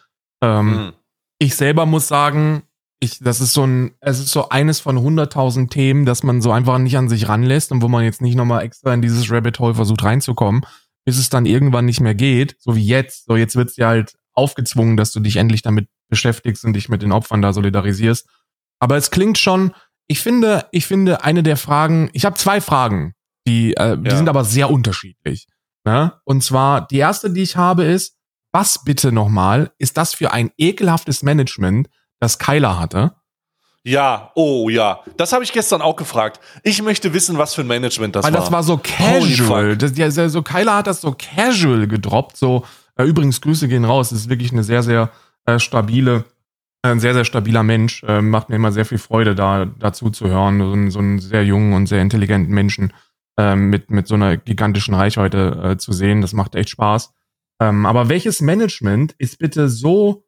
Ähm, mhm. Ich selber muss sagen, ich, das ist so ein, es ist so eines von hunderttausend Themen, dass man so einfach nicht an sich ranlässt und wo man jetzt nicht nochmal extra in dieses Rabbit Hole versucht reinzukommen bis es dann irgendwann nicht mehr geht, so wie jetzt. So jetzt wird's dir halt aufgezwungen, dass du dich endlich damit beschäftigst und dich mit den Opfern da solidarisierst. Aber es klingt schon, ich finde, ich finde eine der Fragen, ich habe zwei Fragen, die, äh, die sind aber sehr unterschiedlich. Ne? Und zwar, die erste, die ich habe, ist, was bitte nochmal ist das für ein ekelhaftes Management, das Kyler hatte? Ja, oh ja. Das habe ich gestern auch gefragt. Ich möchte wissen, was für ein Management das Weil war. Weil das war so casual. Das, ja, so Kyler hat das so casual gedroppt. So, äh, übrigens, Grüße gehen raus. Das ist wirklich eine sehr, sehr äh, stabile, äh, ein sehr, sehr stabiler Mensch. Äh, macht mir immer sehr viel Freude, da dazu zu hören. So, so einen sehr jungen und sehr intelligenten Menschen äh, mit, mit so einer gigantischen Reichweite äh, zu sehen. Das macht echt Spaß. Ähm, aber welches Management ist bitte so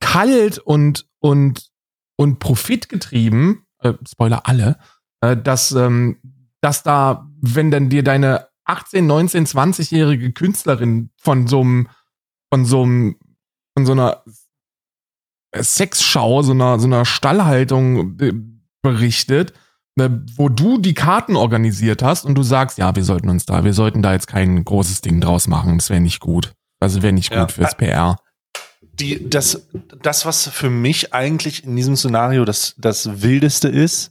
kalt und, und und profitgetrieben, äh, Spoiler alle, äh, dass, ähm, dass da, wenn dann dir deine 18, 19, 20-jährige Künstlerin von so einem, von so einem, von so einer Sexschau, so einer, so einer Stallhaltung äh, berichtet, wo du die Karten organisiert hast und du sagst, ja, wir sollten uns da, wir sollten da jetzt kein großes Ding draus machen, das wäre nicht gut. Also wäre nicht gut ja. fürs PR die, das, das, was für mich eigentlich in diesem Szenario das, das Wildeste ist,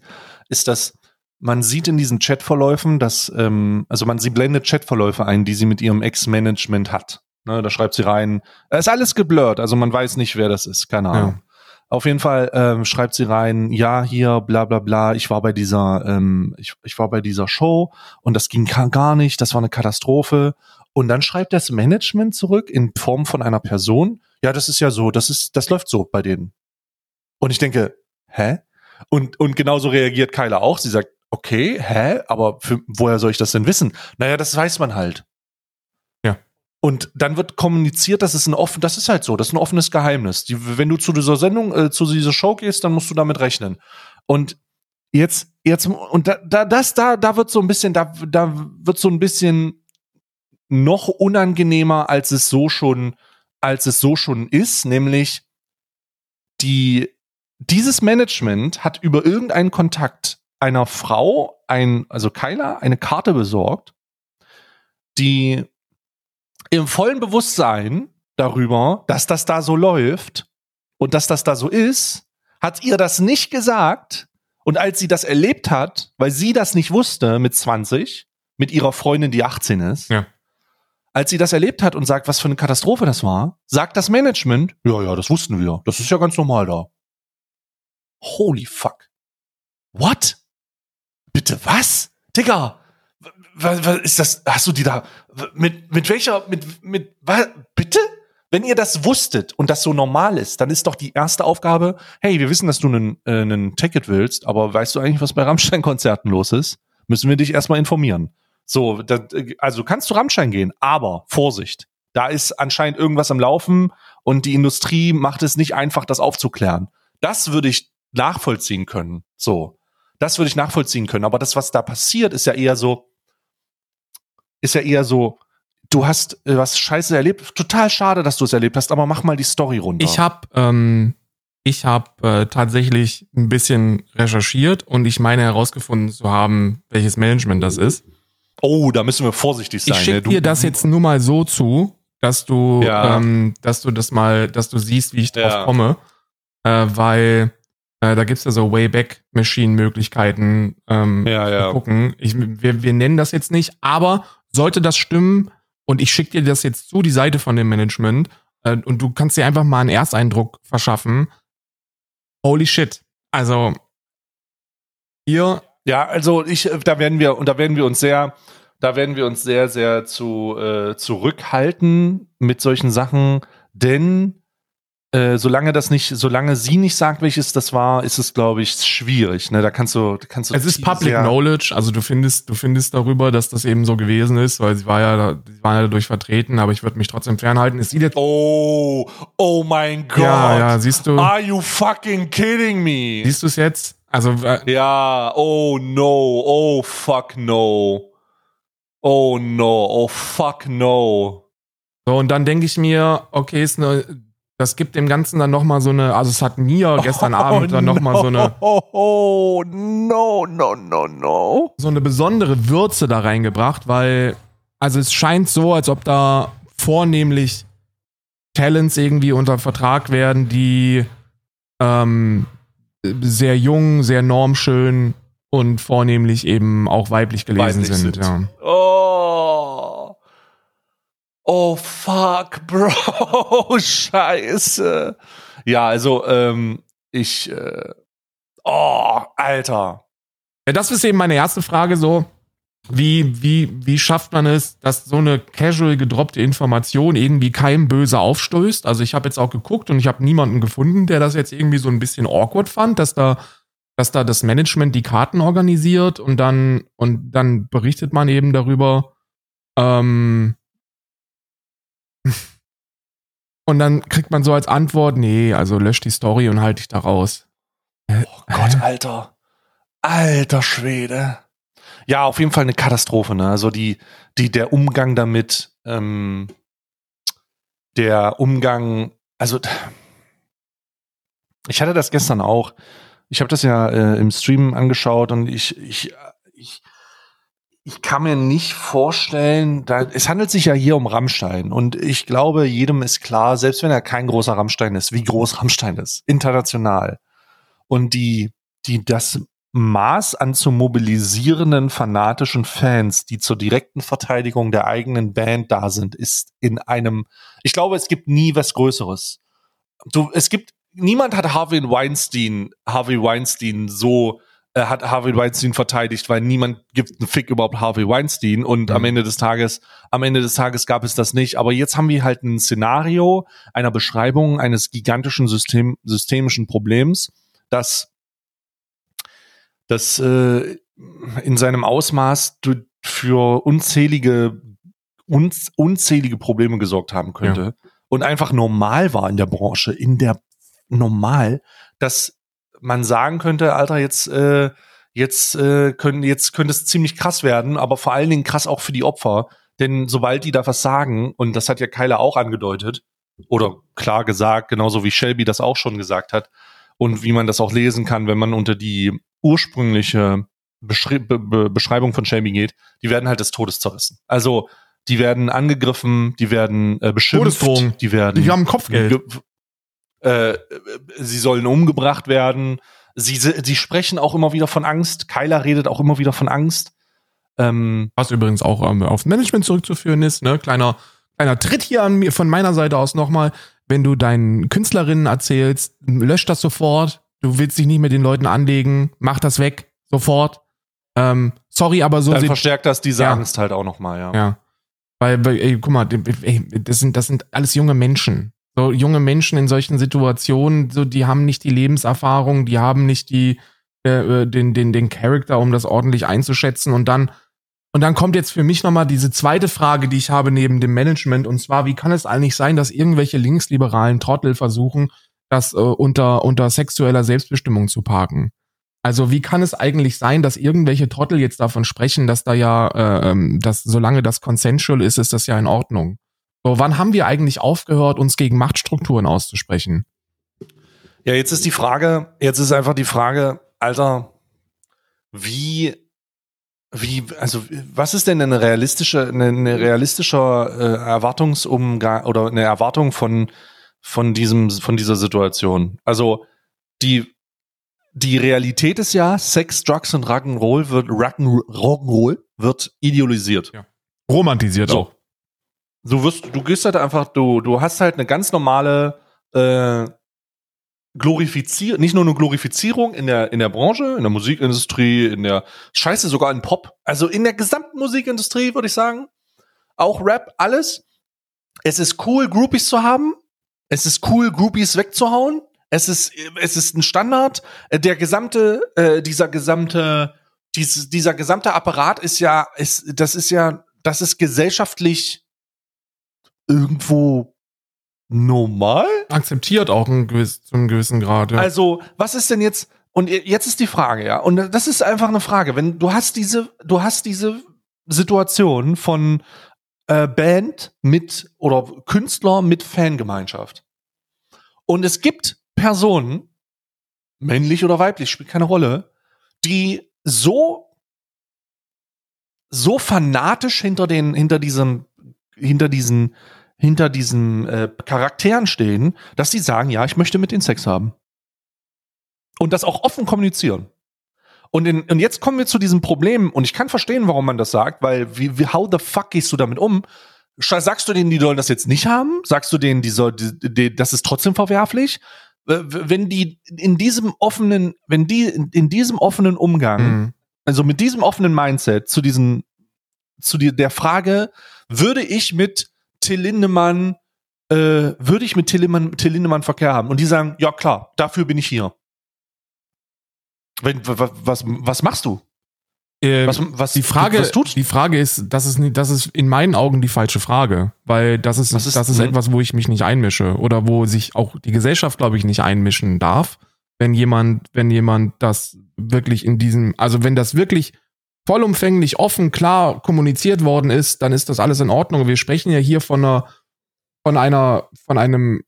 ist, dass man sieht in diesen Chatverläufen, dass, ähm, also man, sie blendet Chatverläufe ein, die sie mit ihrem Ex-Management hat. Ne, da schreibt sie rein, ist alles geblurrt, also man weiß nicht, wer das ist, keine Ahnung. Ja. Auf jeden Fall ähm, schreibt sie rein, ja, hier, bla bla bla, ich war bei dieser, ähm, ich, ich war bei dieser Show und das ging gar nicht, das war eine Katastrophe. Und dann schreibt das Management zurück in Form von einer Person, ja, das ist ja so, das ist, das läuft so bei denen. Und ich denke, hä? Und, und genauso reagiert Kyla auch. Sie sagt, okay, hä? Aber für, woher soll ich das denn wissen? Naja, das weiß man halt. Und dann wird kommuniziert, das ist ein offen, das ist halt so, das ist ein offenes Geheimnis. Die, wenn du zu dieser Sendung, äh, zu dieser Show gehst, dann musst du damit rechnen. Und jetzt, jetzt, und da, da, das, da, da wird so ein bisschen, da, da wird so ein bisschen noch unangenehmer, als es so schon als es so schon ist, nämlich die, dieses Management hat über irgendeinen Kontakt einer Frau, ein, also Kyla, eine Karte besorgt, die im vollen Bewusstsein darüber, dass das da so läuft und dass das da so ist, hat ihr das nicht gesagt. Und als sie das erlebt hat, weil sie das nicht wusste mit 20, mit ihrer Freundin, die 18 ist, ja als sie das erlebt hat und sagt, was für eine Katastrophe das war, sagt das Management, ja, ja, das wussten wir. Das ist ja ganz normal da. Holy fuck. What? Bitte was? Digga, was, was ist das? Hast du die da mit mit welcher mit mit was, bitte? Wenn ihr das wusstet und das so normal ist, dann ist doch die erste Aufgabe, hey, wir wissen, dass du einen äh, einen Ticket willst, aber weißt du eigentlich, was bei Rammstein Konzerten los ist? müssen wir dich erstmal informieren. So, das, also kannst du Rammstein gehen, aber Vorsicht. Da ist anscheinend irgendwas am Laufen und die Industrie macht es nicht einfach, das aufzuklären. Das würde ich nachvollziehen können. So. Das würde ich nachvollziehen können. Aber das, was da passiert, ist ja eher so, ist ja eher so, du hast äh, was Scheiße erlebt. Total schade, dass du es erlebt hast, aber mach mal die Story runter. Ich habe ähm, ich habe äh, tatsächlich ein bisschen recherchiert und ich meine herausgefunden zu haben, welches Management das ist. Oh, da müssen wir vorsichtig sein. Ich schicke ne? dir das jetzt nur mal so zu, dass du, ja. ähm, dass du das mal, dass du siehst, wie ich drauf ja. komme, äh, weil äh, da gibt's ja so Wayback-Machine-Möglichkeiten ähm, ja, ja. gucken. Ich, wir, wir nennen das jetzt nicht, aber sollte das stimmen und ich schicke dir das jetzt zu, die Seite von dem Management, äh, und du kannst dir einfach mal einen Ersteindruck verschaffen, holy shit. Also hier. Ja, also ich, da werden wir, und da werden wir uns sehr, da werden wir uns sehr, sehr zu äh, zurückhalten mit solchen Sachen, denn äh, solange das nicht, solange sie nicht sagt, welches das war, ist es, glaube ich, schwierig. Ne, da kannst du, kannst du. Es ist Public Knowledge, also du findest, du findest darüber, dass das eben so gewesen ist, weil sie war ja, sie war ja dadurch vertreten, aber ich würde mich trotzdem fernhalten. Es sieht jetzt. Oh, oh mein Gott. Ja, ja, siehst du. Are you fucking kidding me? Siehst du es jetzt? Also. Äh, ja, oh no, oh fuck no. Oh no, oh fuck no. So, und dann denke ich mir, okay, ist eine das gibt dem Ganzen dann nochmal so eine, also es hat mir gestern oh, Abend dann nochmal no, so eine. Oh, no, no, no, no. So eine besondere Würze da reingebracht, weil, also es scheint so, als ob da vornehmlich Talents irgendwie unter Vertrag werden, die ähm, sehr jung, sehr normschön und vornehmlich eben auch weiblich gelesen weiblich sind. sind. Ja. Oh. Oh fuck, Bro, scheiße. Ja, also ähm, ich, äh, oh, Alter. Ja, das ist eben meine erste Frage so. Wie, wie, wie schafft man es, dass so eine casual gedroppte Information irgendwie keinem böse aufstößt? Also ich habe jetzt auch geguckt und ich habe niemanden gefunden, der das jetzt irgendwie so ein bisschen awkward fand, dass da, dass da das Management die Karten organisiert und dann, und dann berichtet man eben darüber, ähm, und dann kriegt man so als Antwort, nee, also löscht die Story und halt dich da raus. Oh Gott? Alter. Alter Schwede. Ja, auf jeden Fall eine Katastrophe, ne? Also die, die, der Umgang damit, ähm, der Umgang, also ich hatte das gestern auch. Ich habe das ja äh, im Stream angeschaut und ich, ich, ich, ich kann mir nicht vorstellen, da, es handelt sich ja hier um Rammstein und ich glaube, jedem ist klar, selbst wenn er kein großer Rammstein ist, wie groß Rammstein ist, international. Und die, die, das Maß an zu mobilisierenden fanatischen Fans, die zur direkten Verteidigung der eigenen Band da sind, ist in einem, ich glaube, es gibt nie was Größeres. Du, es gibt, niemand hat Harvey Weinstein, Harvey Weinstein so hat Harvey Weinstein verteidigt, weil niemand gibt einen Fick überhaupt Harvey Weinstein und mhm. am Ende des Tages, am Ende des Tages gab es das nicht. Aber jetzt haben wir halt ein Szenario einer Beschreibung eines gigantischen System, systemischen Problems, das, das äh, in seinem Ausmaß für unzählige, unz, unzählige Probleme gesorgt haben könnte ja. und einfach normal war in der Branche, in der normal, dass man sagen könnte, Alter, jetzt, äh, jetzt, äh, können, jetzt könnte es ziemlich krass werden, aber vor allen Dingen krass auch für die Opfer. Denn sobald die da was sagen, und das hat ja Kyla auch angedeutet, oder klar gesagt, genauso wie Shelby das auch schon gesagt hat, und wie man das auch lesen kann, wenn man unter die ursprüngliche Beschri Be Be Beschreibung von Shelby geht, die werden halt des Todes zerrissen. Also die werden angegriffen, die werden äh, beschimpft, die werden. Die haben Kopfgeld. Äh, sie sollen umgebracht werden. Sie, sie sprechen auch immer wieder von Angst. Kyla redet auch immer wieder von Angst. Ähm, Was übrigens auch ähm, auf Management zurückzuführen ist, ne? Kleiner, kleiner Tritt hier an mir von meiner Seite aus nochmal. Wenn du deinen Künstlerinnen erzählst, lösch das sofort. Du willst dich nicht mit den Leuten anlegen, mach das weg, sofort. Ähm, sorry, aber so. Dann verstärkt das diese ja. Angst halt auch nochmal, ja. Ja. Weil, weil ey, guck mal, ey, das sind, das sind alles junge Menschen. So junge Menschen in solchen Situationen, so die haben nicht die Lebenserfahrung, die haben nicht die, äh, den, den, den Charakter, um das ordentlich einzuschätzen. Und dann, und dann kommt jetzt für mich nochmal diese zweite Frage, die ich habe neben dem Management. Und zwar, wie kann es eigentlich sein, dass irgendwelche linksliberalen Trottel versuchen, das äh, unter, unter sexueller Selbstbestimmung zu parken? Also wie kann es eigentlich sein, dass irgendwelche Trottel jetzt davon sprechen, dass da ja, äh, ähm, dass solange das consensual ist, ist das ja in Ordnung. So, wann haben wir eigentlich aufgehört, uns gegen Machtstrukturen auszusprechen? Ja, jetzt ist die Frage, jetzt ist einfach die Frage, Alter, wie, wie, also was ist denn eine realistische, eine, eine realistische äh, Erwartungsumgang oder eine Erwartung von von diesem, von dieser Situation? Also die die Realität ist ja, Sex, Drugs und Rock'n'Roll wird Rock'n'Roll wird idealisiert. Ja. Romantisiert so. auch. Du wirst, du gehst halt einfach, du, du hast halt eine ganz normale äh, Glorifizierung, nicht nur eine Glorifizierung in der, in der Branche, in der Musikindustrie, in der Scheiße, sogar in Pop, also in der gesamten Musikindustrie, würde ich sagen. Auch Rap, alles. Es ist cool, Groupies zu haben. Es ist cool, Groupies wegzuhauen. Es ist, es ist ein Standard. Der gesamte, äh, dieser gesamte, dies, dieser gesamte Apparat ist ja, ist, das ist ja, das ist gesellschaftlich irgendwo normal? Akzeptiert auch ein gewiss, zu einem gewissen Grad. Ja. Also, was ist denn jetzt, und jetzt ist die Frage, ja, und das ist einfach eine Frage, wenn du hast diese, du hast diese Situation von äh, Band mit oder Künstler mit Fangemeinschaft. Und es gibt Personen, männlich oder weiblich, spielt keine Rolle, die so so fanatisch hinter den hinter diesem hinter diesen hinter diesen äh, Charakteren stehen, dass sie sagen, ja, ich möchte mit den Sex haben. Und das auch offen kommunizieren. Und, in, und jetzt kommen wir zu diesem Problem, und ich kann verstehen, warum man das sagt, weil wie, wie how the fuck gehst du damit um? Sagst du denen, die sollen das jetzt nicht haben? Sagst du denen, die soll, die, die, das ist trotzdem verwerflich? Wenn die in diesem offenen, wenn die in, in diesem offenen Umgang, mhm. also mit diesem offenen Mindset zu diesen, zu die, der Frage, würde ich mit Till Lindemann, äh, würde ich mit Till Lindemann, Till Lindemann Verkehr haben? Und die sagen, ja klar, dafür bin ich hier. Wenn, was, was machst du? Ähm, was, was, die Frage, was tut? die Frage ist, das ist, das ist in meinen Augen die falsche Frage, weil das ist, ist das ist etwas, wo ich mich nicht einmische oder wo sich auch die Gesellschaft, glaube ich, nicht einmischen darf, wenn jemand, wenn jemand das wirklich in diesem, also wenn das wirklich vollumfänglich offen, klar kommuniziert worden ist, dann ist das alles in Ordnung. Wir sprechen ja hier von einer, von einer, von einem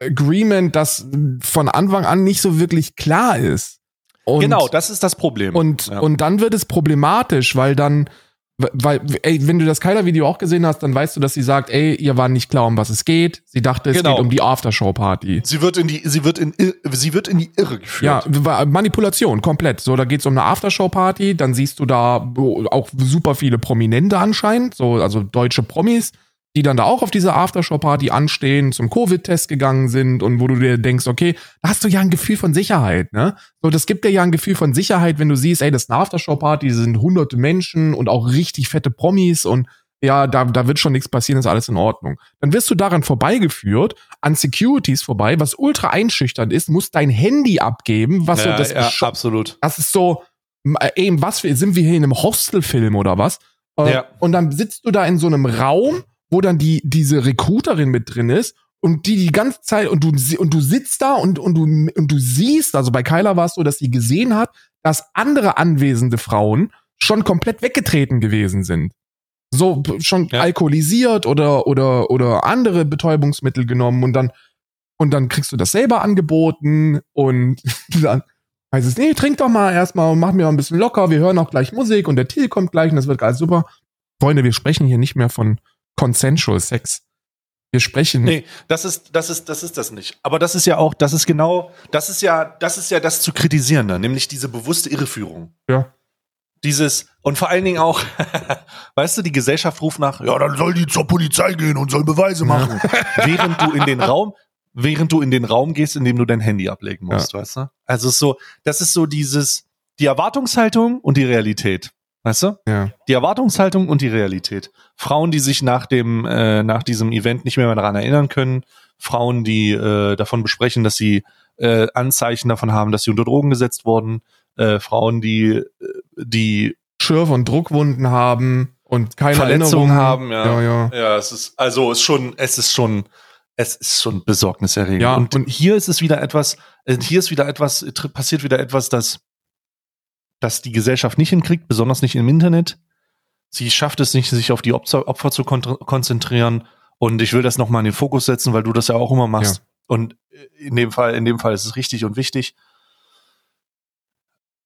Agreement, das von Anfang an nicht so wirklich klar ist. Und, genau, das ist das Problem. Und, ja. und dann wird es problematisch, weil dann, weil, ey, wenn du das Kyler-Video auch gesehen hast, dann weißt du, dass sie sagt, ey, ihr war nicht klar, um was es geht. Sie dachte, es genau. geht um die Aftershow-Party. Sie wird in die, sie wird in, sie wird in die Irre geführt. Ja, Manipulation, komplett. So, da geht's um eine Aftershow-Party, dann siehst du da auch super viele Prominente anscheinend, so, also deutsche Promis die dann da auch auf dieser Aftershow-Party anstehen, zum Covid-Test gegangen sind und wo du dir denkst, okay, da hast du ja ein Gefühl von Sicherheit, ne? So, das gibt dir ja ein Gefühl von Sicherheit, wenn du siehst, ey, das ist eine Aftershow-Party, sind hunderte Menschen und auch richtig fette Promis und ja, da, da wird schon nichts passieren, ist alles in Ordnung. Dann wirst du daran vorbeigeführt, an Securities vorbei, was ultra einschüchternd ist, musst dein Handy abgeben, was ja, so das ja, absolut. Das ist so, ey, was sind wir hier in einem Hostelfilm oder was? Äh, ja. Und dann sitzt du da in so einem Raum wo dann die, diese Recruiterin mit drin ist und die die ganze Zeit und du und du sitzt da und und du und du siehst, also bei Kyla war es so, dass sie gesehen hat, dass andere anwesende Frauen schon komplett weggetreten gewesen sind. So schon ja. alkoholisiert oder oder oder andere Betäubungsmittel genommen und dann und dann kriegst du das selber angeboten und dann heißt es, nee, trink doch mal erstmal und mach mir mal ein bisschen locker, wir hören auch gleich Musik und der Till kommt gleich und das wird alles super. Freunde, wir sprechen hier nicht mehr von Consensual Sex. Wir sprechen. Nee, das ist, das ist, das ist das nicht. Aber das ist ja auch, das ist genau, das ist ja, das ist ja das zu kritisieren, nämlich diese bewusste Irreführung. Ja. Dieses, und vor allen Dingen auch, weißt du, die Gesellschaft ruft nach, ja, dann soll die zur Polizei gehen und soll Beweise machen. Ja. Während du in den Raum, während du in den Raum gehst, in dem du dein Handy ablegen musst, ja. weißt du? Also so, das ist so dieses, die Erwartungshaltung und die Realität. Weißt du? Ja. Die Erwartungshaltung und die Realität. Frauen, die sich nach dem, äh, nach diesem Event nicht mehr daran erinnern können, Frauen, die äh, davon besprechen, dass sie äh, Anzeichen davon haben, dass sie unter Drogen gesetzt wurden, äh, Frauen, die, die Schürf- und Druckwunden haben und keine Verletzungen haben, ja. ja. Ja, ja. es ist, also es ist schon, es ist schon, es ist schon besorgniserregend. Ja, und, und hier ist es wieder etwas, äh, hier ist wieder etwas, passiert wieder etwas, das, das die Gesellschaft nicht hinkriegt, besonders nicht im Internet. Sie schafft es nicht, sich auf die Opfer, Opfer zu kon konzentrieren. Und ich will das nochmal in den Fokus setzen, weil du das ja auch immer machst. Ja. Und in dem Fall, in dem Fall ist es richtig und wichtig.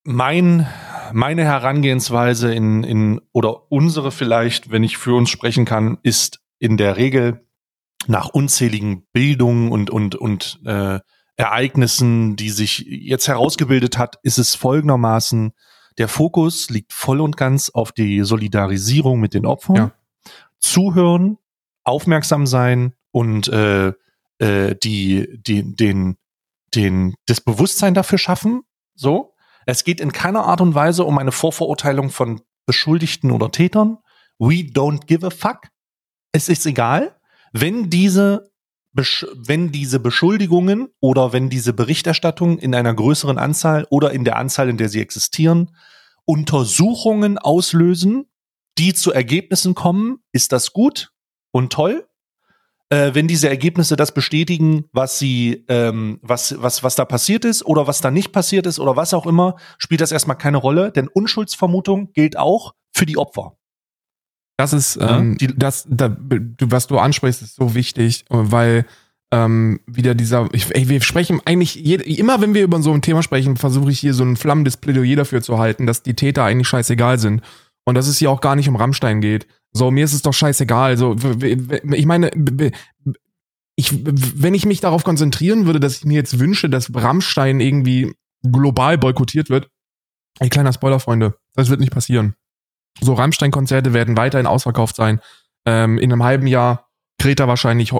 Mein, meine Herangehensweise in, in, oder unsere vielleicht, wenn ich für uns sprechen kann, ist in der Regel nach unzähligen Bildungen und, und, und äh, Ereignissen, die sich jetzt herausgebildet hat, ist es folgendermaßen, der Fokus liegt voll und ganz auf die Solidarisierung mit den Opfern, ja. zuhören, aufmerksam sein und äh, äh, die, die, den, den, das Bewusstsein dafür schaffen. So. Es geht in keiner Art und Weise um eine Vorverurteilung von Beschuldigten oder Tätern. We don't give a fuck. Es ist egal, wenn diese wenn diese Beschuldigungen oder wenn diese Berichterstattung in einer größeren Anzahl oder in der Anzahl, in der sie existieren, Untersuchungen auslösen, die zu Ergebnissen kommen, ist das gut und toll. Äh, wenn diese Ergebnisse das bestätigen, was sie, ähm, was, was, was da passiert ist oder was da nicht passiert ist oder was auch immer, spielt das erstmal keine Rolle, denn Unschuldsvermutung gilt auch für die Opfer. Das ist, ähm, die, das, da, was du ansprichst, ist so wichtig, weil ähm, wieder dieser, ich, ey, wir sprechen eigentlich, jede, immer wenn wir über so ein Thema sprechen, versuche ich hier so ein flammendes Plädoyer dafür zu halten, dass die Täter eigentlich scheißegal sind und dass es hier auch gar nicht um Rammstein geht. So, mir ist es doch scheißegal. So, ich meine, ich, wenn ich mich darauf konzentrieren würde, dass ich mir jetzt wünsche, dass Rammstein irgendwie global boykottiert wird, ey, kleiner Spoiler, Freunde, das wird nicht passieren. So Rammstein-Konzerte werden weiterhin ausverkauft sein. Ähm, in einem halben Jahr Greta wahrscheinlich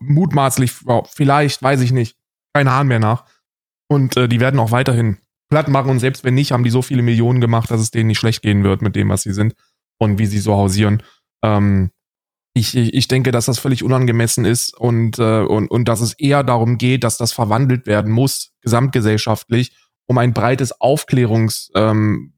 mutmaßlich, vielleicht, weiß ich nicht, keine Ahnung mehr nach. Und äh, die werden auch weiterhin platt machen und selbst wenn nicht, haben die so viele Millionen gemacht, dass es denen nicht schlecht gehen wird mit dem, was sie sind und wie sie so hausieren. Ähm, ich, ich denke, dass das völlig unangemessen ist und, äh, und, und dass es eher darum geht, dass das verwandelt werden muss, gesamtgesellschaftlich, um ein breites Aufklärungswerk ähm,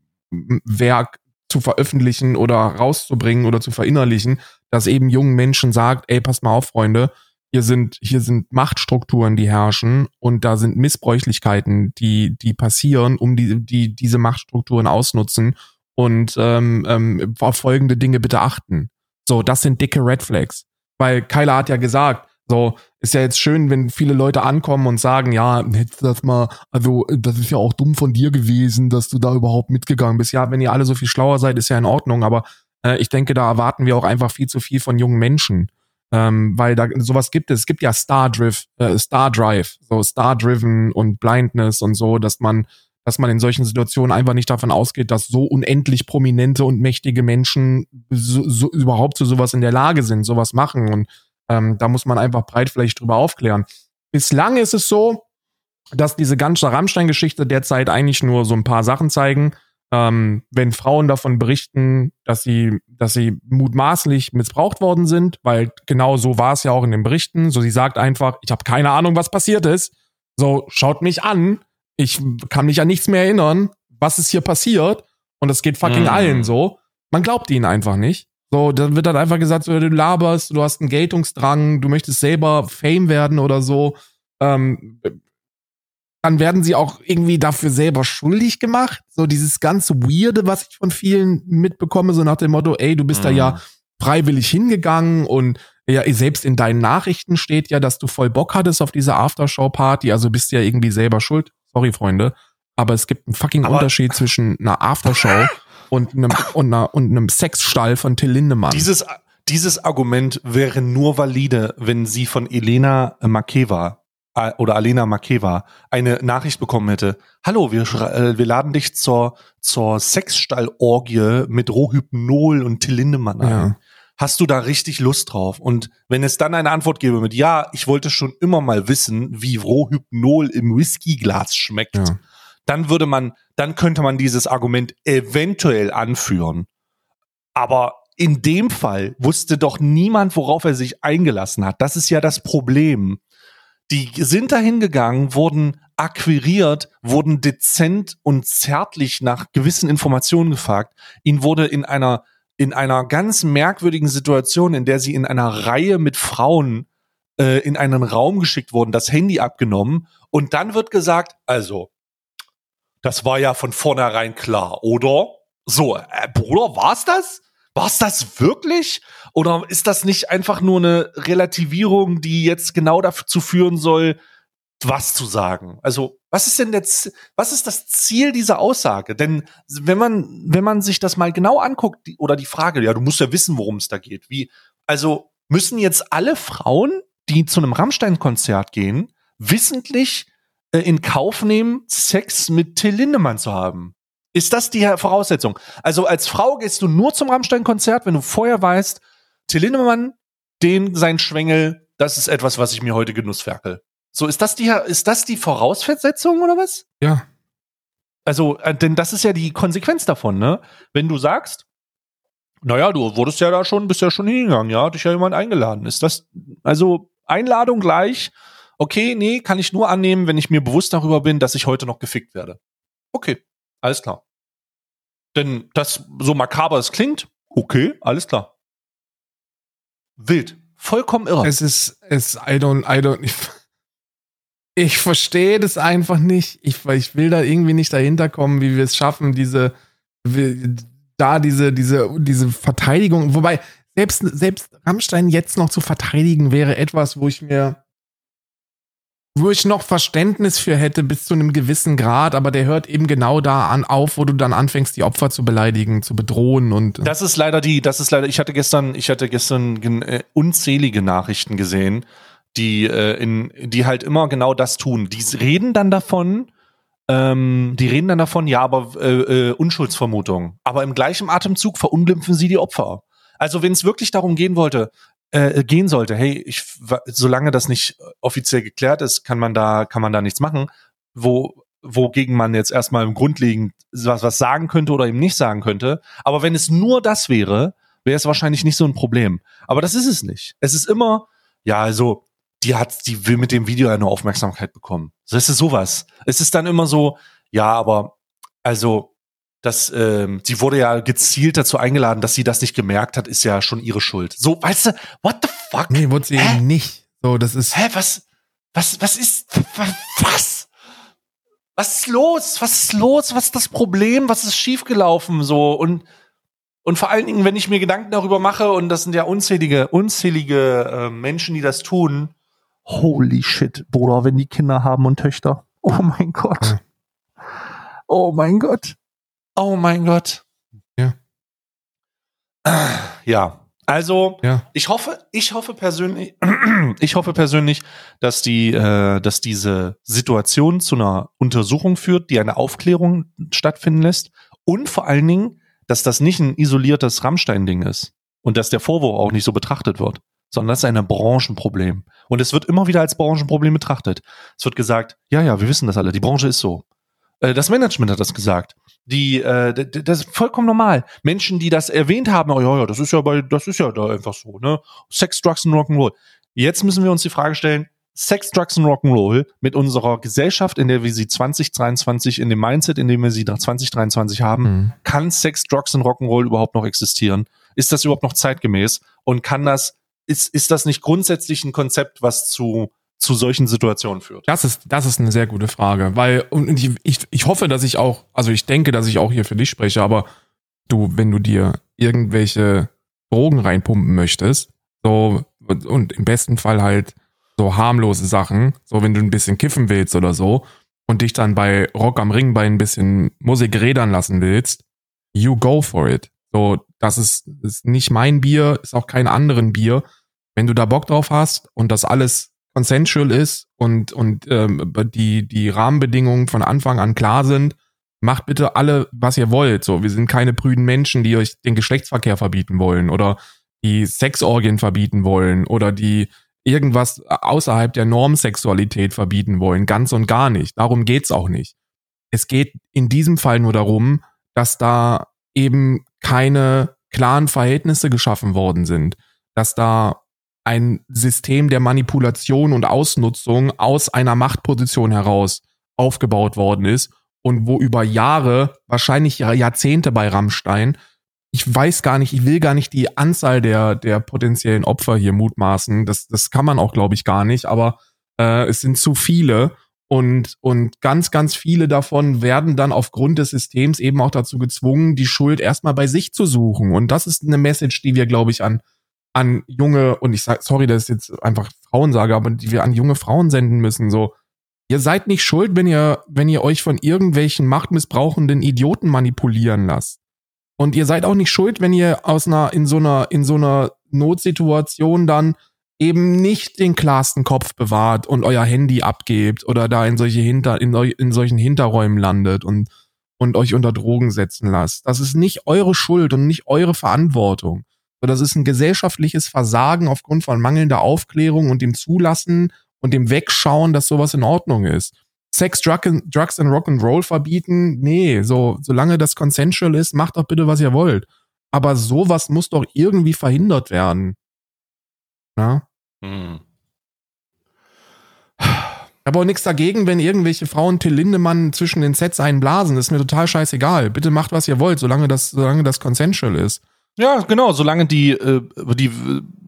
zu veröffentlichen oder rauszubringen oder zu verinnerlichen, dass eben jungen Menschen sagt, ey, passt mal auf, Freunde, hier sind, hier sind Machtstrukturen, die herrschen und da sind Missbräuchlichkeiten, die, die passieren, um die, die diese Machtstrukturen ausnutzen und ähm, ähm, auf folgende Dinge bitte achten. So, das sind dicke Red Flags. Weil Kyla hat ja gesagt, so, ist ja jetzt schön, wenn viele Leute ankommen und sagen, ja, hättest das mal, also das ist ja auch dumm von dir gewesen, dass du da überhaupt mitgegangen bist. Ja, wenn ihr alle so viel schlauer seid, ist ja in Ordnung, aber äh, ich denke, da erwarten wir auch einfach viel zu viel von jungen Menschen. Ähm, weil da sowas gibt es. Es gibt ja Star Drift, äh, Star Drive, so Star Driven und Blindness und so, dass man, dass man in solchen Situationen einfach nicht davon ausgeht, dass so unendlich prominente und mächtige Menschen so, so, überhaupt zu sowas in der Lage sind, sowas machen. Und ähm, da muss man einfach breit vielleicht drüber aufklären. Bislang ist es so, dass diese ganze Rammstein-Geschichte derzeit eigentlich nur so ein paar Sachen zeigen. Ähm, wenn Frauen davon berichten, dass sie, dass sie mutmaßlich missbraucht worden sind, weil genau so war es ja auch in den Berichten. So, sie sagt einfach, ich habe keine Ahnung, was passiert ist. So, schaut mich an. Ich kann mich an nichts mehr erinnern. Was ist hier passiert? Und es geht fucking mhm. allen so. Man glaubt ihnen einfach nicht. So, dann wird dann einfach gesagt, so, du laberst, du hast einen Geltungsdrang, du möchtest selber Fame werden oder so. Ähm, dann werden sie auch irgendwie dafür selber schuldig gemacht. So dieses ganze Weirde, was ich von vielen mitbekomme, so nach dem Motto, ey, du bist mhm. da ja mhm. freiwillig hingegangen und ja, selbst in deinen Nachrichten steht ja, dass du voll Bock hattest auf diese Aftershow-Party, also bist du ja irgendwie selber schuld. Sorry, Freunde. Aber es gibt einen fucking Aber Unterschied zwischen einer Aftershow und einem, und, einer, und einem Sexstall von Till Lindemann. Dieses, dieses Argument wäre nur valide, wenn sie von Elena Makeva äh, oder Alena Makeva eine Nachricht bekommen hätte. Hallo, wir, äh, wir laden dich zur, zur Sexstallorgie mit Rohhypnol und Till Lindemann ein. Ja. Hast du da richtig Lust drauf? Und wenn es dann eine Antwort gäbe mit Ja, ich wollte schon immer mal wissen, wie Rohhypnol im Whiskyglas schmeckt, ja dann würde man, dann könnte man dieses Argument eventuell anführen. Aber in dem Fall wusste doch niemand, worauf er sich eingelassen hat. Das ist ja das Problem. Die sind dahin gegangen, wurden akquiriert, wurden dezent und zärtlich nach gewissen Informationen gefragt. Ihnen wurde in einer in einer ganz merkwürdigen Situation, in der sie in einer Reihe mit Frauen äh, in einen Raum geschickt wurden, das Handy abgenommen und dann wird gesagt, also das war ja von vornherein klar, oder? So, äh, Bruder, war's das? War's das wirklich? Oder ist das nicht einfach nur eine Relativierung, die jetzt genau dazu führen soll, was zu sagen. Also, was ist denn jetzt, was ist das Ziel dieser Aussage? Denn wenn man, wenn man sich das mal genau anguckt, die, oder die Frage, ja, du musst ja wissen, worum es da geht. Wie, also müssen jetzt alle Frauen, die zu einem Rammstein-Konzert gehen, wissentlich äh, in Kauf nehmen, Sex mit Till Lindemann zu haben? Ist das die Voraussetzung? Also als Frau gehst du nur zum Rammstein-Konzert, wenn du vorher weißt, Till Lindemann, den sein Schwengel, das ist etwas, was ich mir heute genussferkel. So, ist das die, ist das die Voraussetzung oder was? Ja. Also, äh, denn das ist ja die Konsequenz davon, ne? Wenn du sagst, naja, du wurdest ja da schon, bist ja schon hingegangen, ja, hat dich ja jemand eingeladen. Ist das, also Einladung gleich, okay, nee, kann ich nur annehmen, wenn ich mir bewusst darüber bin, dass ich heute noch gefickt werde. Okay, alles klar. Denn das, so makaber es klingt, okay, alles klar. Wild. Vollkommen irre. Es ist, es, I don't, I don't, ich, ich verstehe das einfach nicht. Ich, ich will da irgendwie nicht dahinter kommen, wie wir es schaffen, diese, da diese, diese, diese Verteidigung. Wobei, selbst, selbst Rammstein jetzt noch zu verteidigen wäre etwas, wo ich mir, wo ich noch Verständnis für hätte bis zu einem gewissen Grad, aber der hört eben genau da an auf, wo du dann anfängst, die Opfer zu beleidigen, zu bedrohen und. Das ist leider die, das ist leider, ich hatte gestern, ich hatte gestern äh, unzählige Nachrichten gesehen, die äh, in die halt immer genau das tun. Die reden dann davon, ähm, die reden dann davon, ja, aber äh, äh, Unschuldsvermutung. Aber im gleichen Atemzug verunglimpfen sie die Opfer. Also wenn es wirklich darum gehen wollte, äh, gehen sollte, hey, ich, solange das nicht offiziell geklärt ist, kann man da, kann man da nichts machen, wo, wogegen man jetzt erstmal grundlegend was, was sagen könnte oder eben nicht sagen könnte. Aber wenn es nur das wäre, wäre es wahrscheinlich nicht so ein Problem. Aber das ist es nicht. Es ist immer, ja, also die hat, die will mit dem Video eine Aufmerksamkeit bekommen. Das ist sowas. Es ist dann immer so, ja, aber also dass ähm, sie wurde ja gezielt dazu eingeladen, dass sie das nicht gemerkt hat, ist ja schon ihre Schuld. So, weißt du, what the fuck? Nee, wurde sie Hä? eben nicht. So, das ist. Hä, was, was, was ist, was? Was ist los? Was ist los? Was ist das Problem? Was ist schiefgelaufen? So, und, und vor allen Dingen, wenn ich mir Gedanken darüber mache, und das sind ja unzählige, unzählige äh, Menschen, die das tun, holy shit, Bruder, wenn die Kinder haben und Töchter. Oh mein Gott. Oh mein Gott. Oh mein Gott. Ja. Ja. Also, ja. ich hoffe, ich hoffe persönlich, ich hoffe persönlich, dass die, äh, dass diese Situation zu einer Untersuchung führt, die eine Aufklärung stattfinden lässt und vor allen Dingen, dass das nicht ein isoliertes Rammstein-Ding ist und dass der Vorwurf auch nicht so betrachtet wird sondern das ist ein Branchenproblem. Und es wird immer wieder als Branchenproblem betrachtet. Es wird gesagt, ja, ja, wir wissen das alle, die Branche ist so. Äh, das Management hat das gesagt. Die, äh, das ist vollkommen normal. Menschen, die das erwähnt haben, oh ja, ja, das ist ja bei, das ist ja da einfach so, ne? Sex, Drugs und Rock'n'Roll. Jetzt müssen wir uns die Frage stellen, Sex, Drugs und Rock'n'Roll mit unserer Gesellschaft, in der wir sie 2023, in dem Mindset, in dem wir sie nach 2023 haben, mhm. kann Sex, Drugs und Rock'n'Roll überhaupt noch existieren? Ist das überhaupt noch zeitgemäß? Und kann das ist, ist das nicht grundsätzlich ein Konzept, was zu, zu solchen Situationen führt? Das ist, das ist eine sehr gute Frage, weil, und ich, ich, ich hoffe, dass ich auch, also ich denke, dass ich auch hier für dich spreche, aber du, wenn du dir irgendwelche Drogen reinpumpen möchtest, so, und im besten Fall halt so harmlose Sachen, so wenn du ein bisschen kiffen willst oder so, und dich dann bei Rock am Ring bei ein bisschen Musik rädern lassen willst, you go for it. So, das ist, ist nicht mein Bier, ist auch kein anderen Bier. Wenn du da Bock drauf hast und das alles consensual ist und, und ähm, die, die Rahmenbedingungen von Anfang an klar sind, macht bitte alle, was ihr wollt. So, wir sind keine prüden Menschen, die euch den Geschlechtsverkehr verbieten wollen oder die Sexorgien verbieten wollen oder die irgendwas außerhalb der Normsexualität verbieten wollen. Ganz und gar nicht. Darum geht's auch nicht. Es geht in diesem Fall nur darum, dass da eben keine klaren Verhältnisse geschaffen worden sind, dass da ein System der Manipulation und Ausnutzung aus einer Machtposition heraus aufgebaut worden ist und wo über Jahre, wahrscheinlich Jahrzehnte bei Rammstein, ich weiß gar nicht, ich will gar nicht die Anzahl der, der potenziellen Opfer hier mutmaßen. Das, das kann man auch, glaube ich, gar nicht, aber äh, es sind zu viele. Und, und ganz, ganz viele davon werden dann aufgrund des Systems eben auch dazu gezwungen, die Schuld erstmal bei sich zu suchen. Und das ist eine Message, die wir, glaube ich, an, an junge, und ich sage, sorry, das ist jetzt einfach Frauensage, aber die wir an junge Frauen senden müssen. So, ihr seid nicht schuld, wenn ihr, wenn ihr euch von irgendwelchen machtmissbrauchenden Idioten manipulieren lasst. Und ihr seid auch nicht schuld, wenn ihr aus einer, in so einer, in so einer Notsituation dann eben nicht den klarsten Kopf bewahrt und euer Handy abgebt oder da in solche Hinter, in, in solchen Hinterräumen landet und, und euch unter Drogen setzen lasst. Das ist nicht eure Schuld und nicht eure Verantwortung. Das ist ein gesellschaftliches Versagen aufgrund von mangelnder Aufklärung und dem Zulassen und dem Wegschauen, dass sowas in Ordnung ist. Sex, Drug and, Drugs and Rock'n'Roll verbieten? Nee, so, solange das consensual ist, macht doch bitte, was ihr wollt. Aber sowas muss doch irgendwie verhindert werden. Ja? Hm. Ich habe auch nichts dagegen, wenn irgendwelche Frauen Till Lindemann zwischen den Sets einblasen. Das ist mir total scheißegal. Bitte macht, was ihr wollt, solange das, solange das consensual ist. Ja, genau, solange die, äh, die,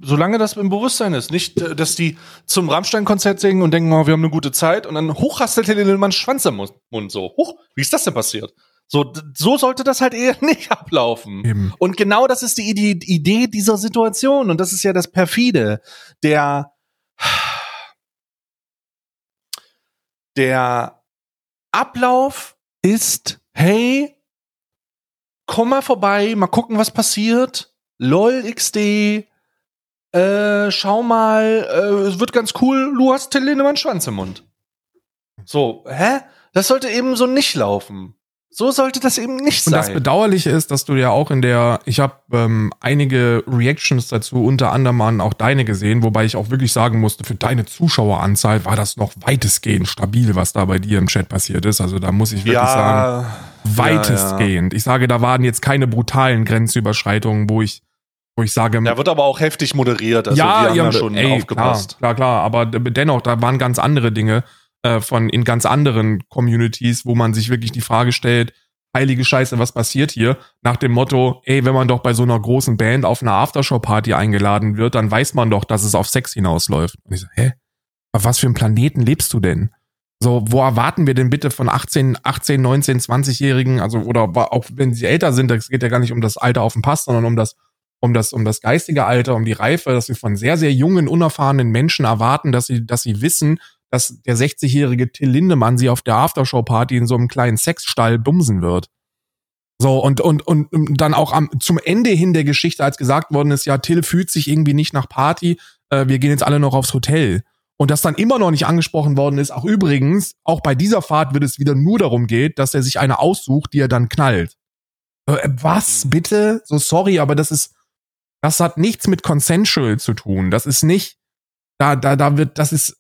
solange das im Bewusstsein ist. Nicht, äh, dass die zum Rammstein-Konzert singen und denken, oh, wir haben eine gute Zeit und dann hochhastelt der Lindemann Schwanz im Mund so. Huch, wie ist das denn passiert? So, so sollte das halt eher nicht ablaufen. Eben. Und genau das ist die Idee dieser Situation und das ist ja das perfide. Der, der Ablauf ist, hey, komm mal vorbei, mal gucken, was passiert. LOL XD, äh, schau mal, äh, es wird ganz cool, du hast Till Lindemann Schwanz im Mund. So, hä? Das sollte eben so nicht laufen. So sollte das eben nicht sein. Und das Bedauerliche ist, dass du ja auch in der, ich habe ähm, einige Reactions dazu, unter anderem auch deine gesehen, wobei ich auch wirklich sagen musste, für deine Zuschaueranzahl war das noch weitestgehend stabil, was da bei dir im Chat passiert ist. Also da muss ich wirklich ja, sagen, weitestgehend. Ja, ja. Ich sage, da waren jetzt keine brutalen Grenzüberschreitungen, wo ich wo ich sage, da wird aber auch heftig moderiert. Also ja, die haben ja schon ey, aufgepasst. Klar, klar, klar, aber dennoch, da waren ganz andere Dinge äh, von in ganz anderen Communities, wo man sich wirklich die Frage stellt, heilige Scheiße, was passiert hier? Nach dem Motto, ey, wenn man doch bei so einer großen Band auf einer Aftershow-Party eingeladen wird, dann weiß man doch, dass es auf Sex hinausläuft. Und ich so, hä? Auf was für einem Planeten lebst du denn? So, wo erwarten wir denn bitte von 18, 18, 19, 20-Jährigen, also, oder auch wenn sie älter sind, es geht ja gar nicht um das Alter auf dem Pass, sondern um das, um das, um das geistige Alter, um die Reife, dass wir von sehr, sehr jungen, unerfahrenen Menschen erwarten, dass sie, dass sie wissen, dass der 60-jährige Till Lindemann sie auf der Aftershow-Party in so einem kleinen Sexstall bumsen wird. So, und, und, und dann auch am, zum Ende hin der Geschichte, als gesagt worden ist, ja, Till fühlt sich irgendwie nicht nach Party, äh, wir gehen jetzt alle noch aufs Hotel. Und das dann immer noch nicht angesprochen worden ist, auch übrigens, auch bei dieser Fahrt wird es wieder nur darum geht, dass er sich eine aussucht, die er dann knallt. Äh, was, bitte? So sorry, aber das ist, das hat nichts mit consensual zu tun. Das ist nicht, da, da, da wird, das ist,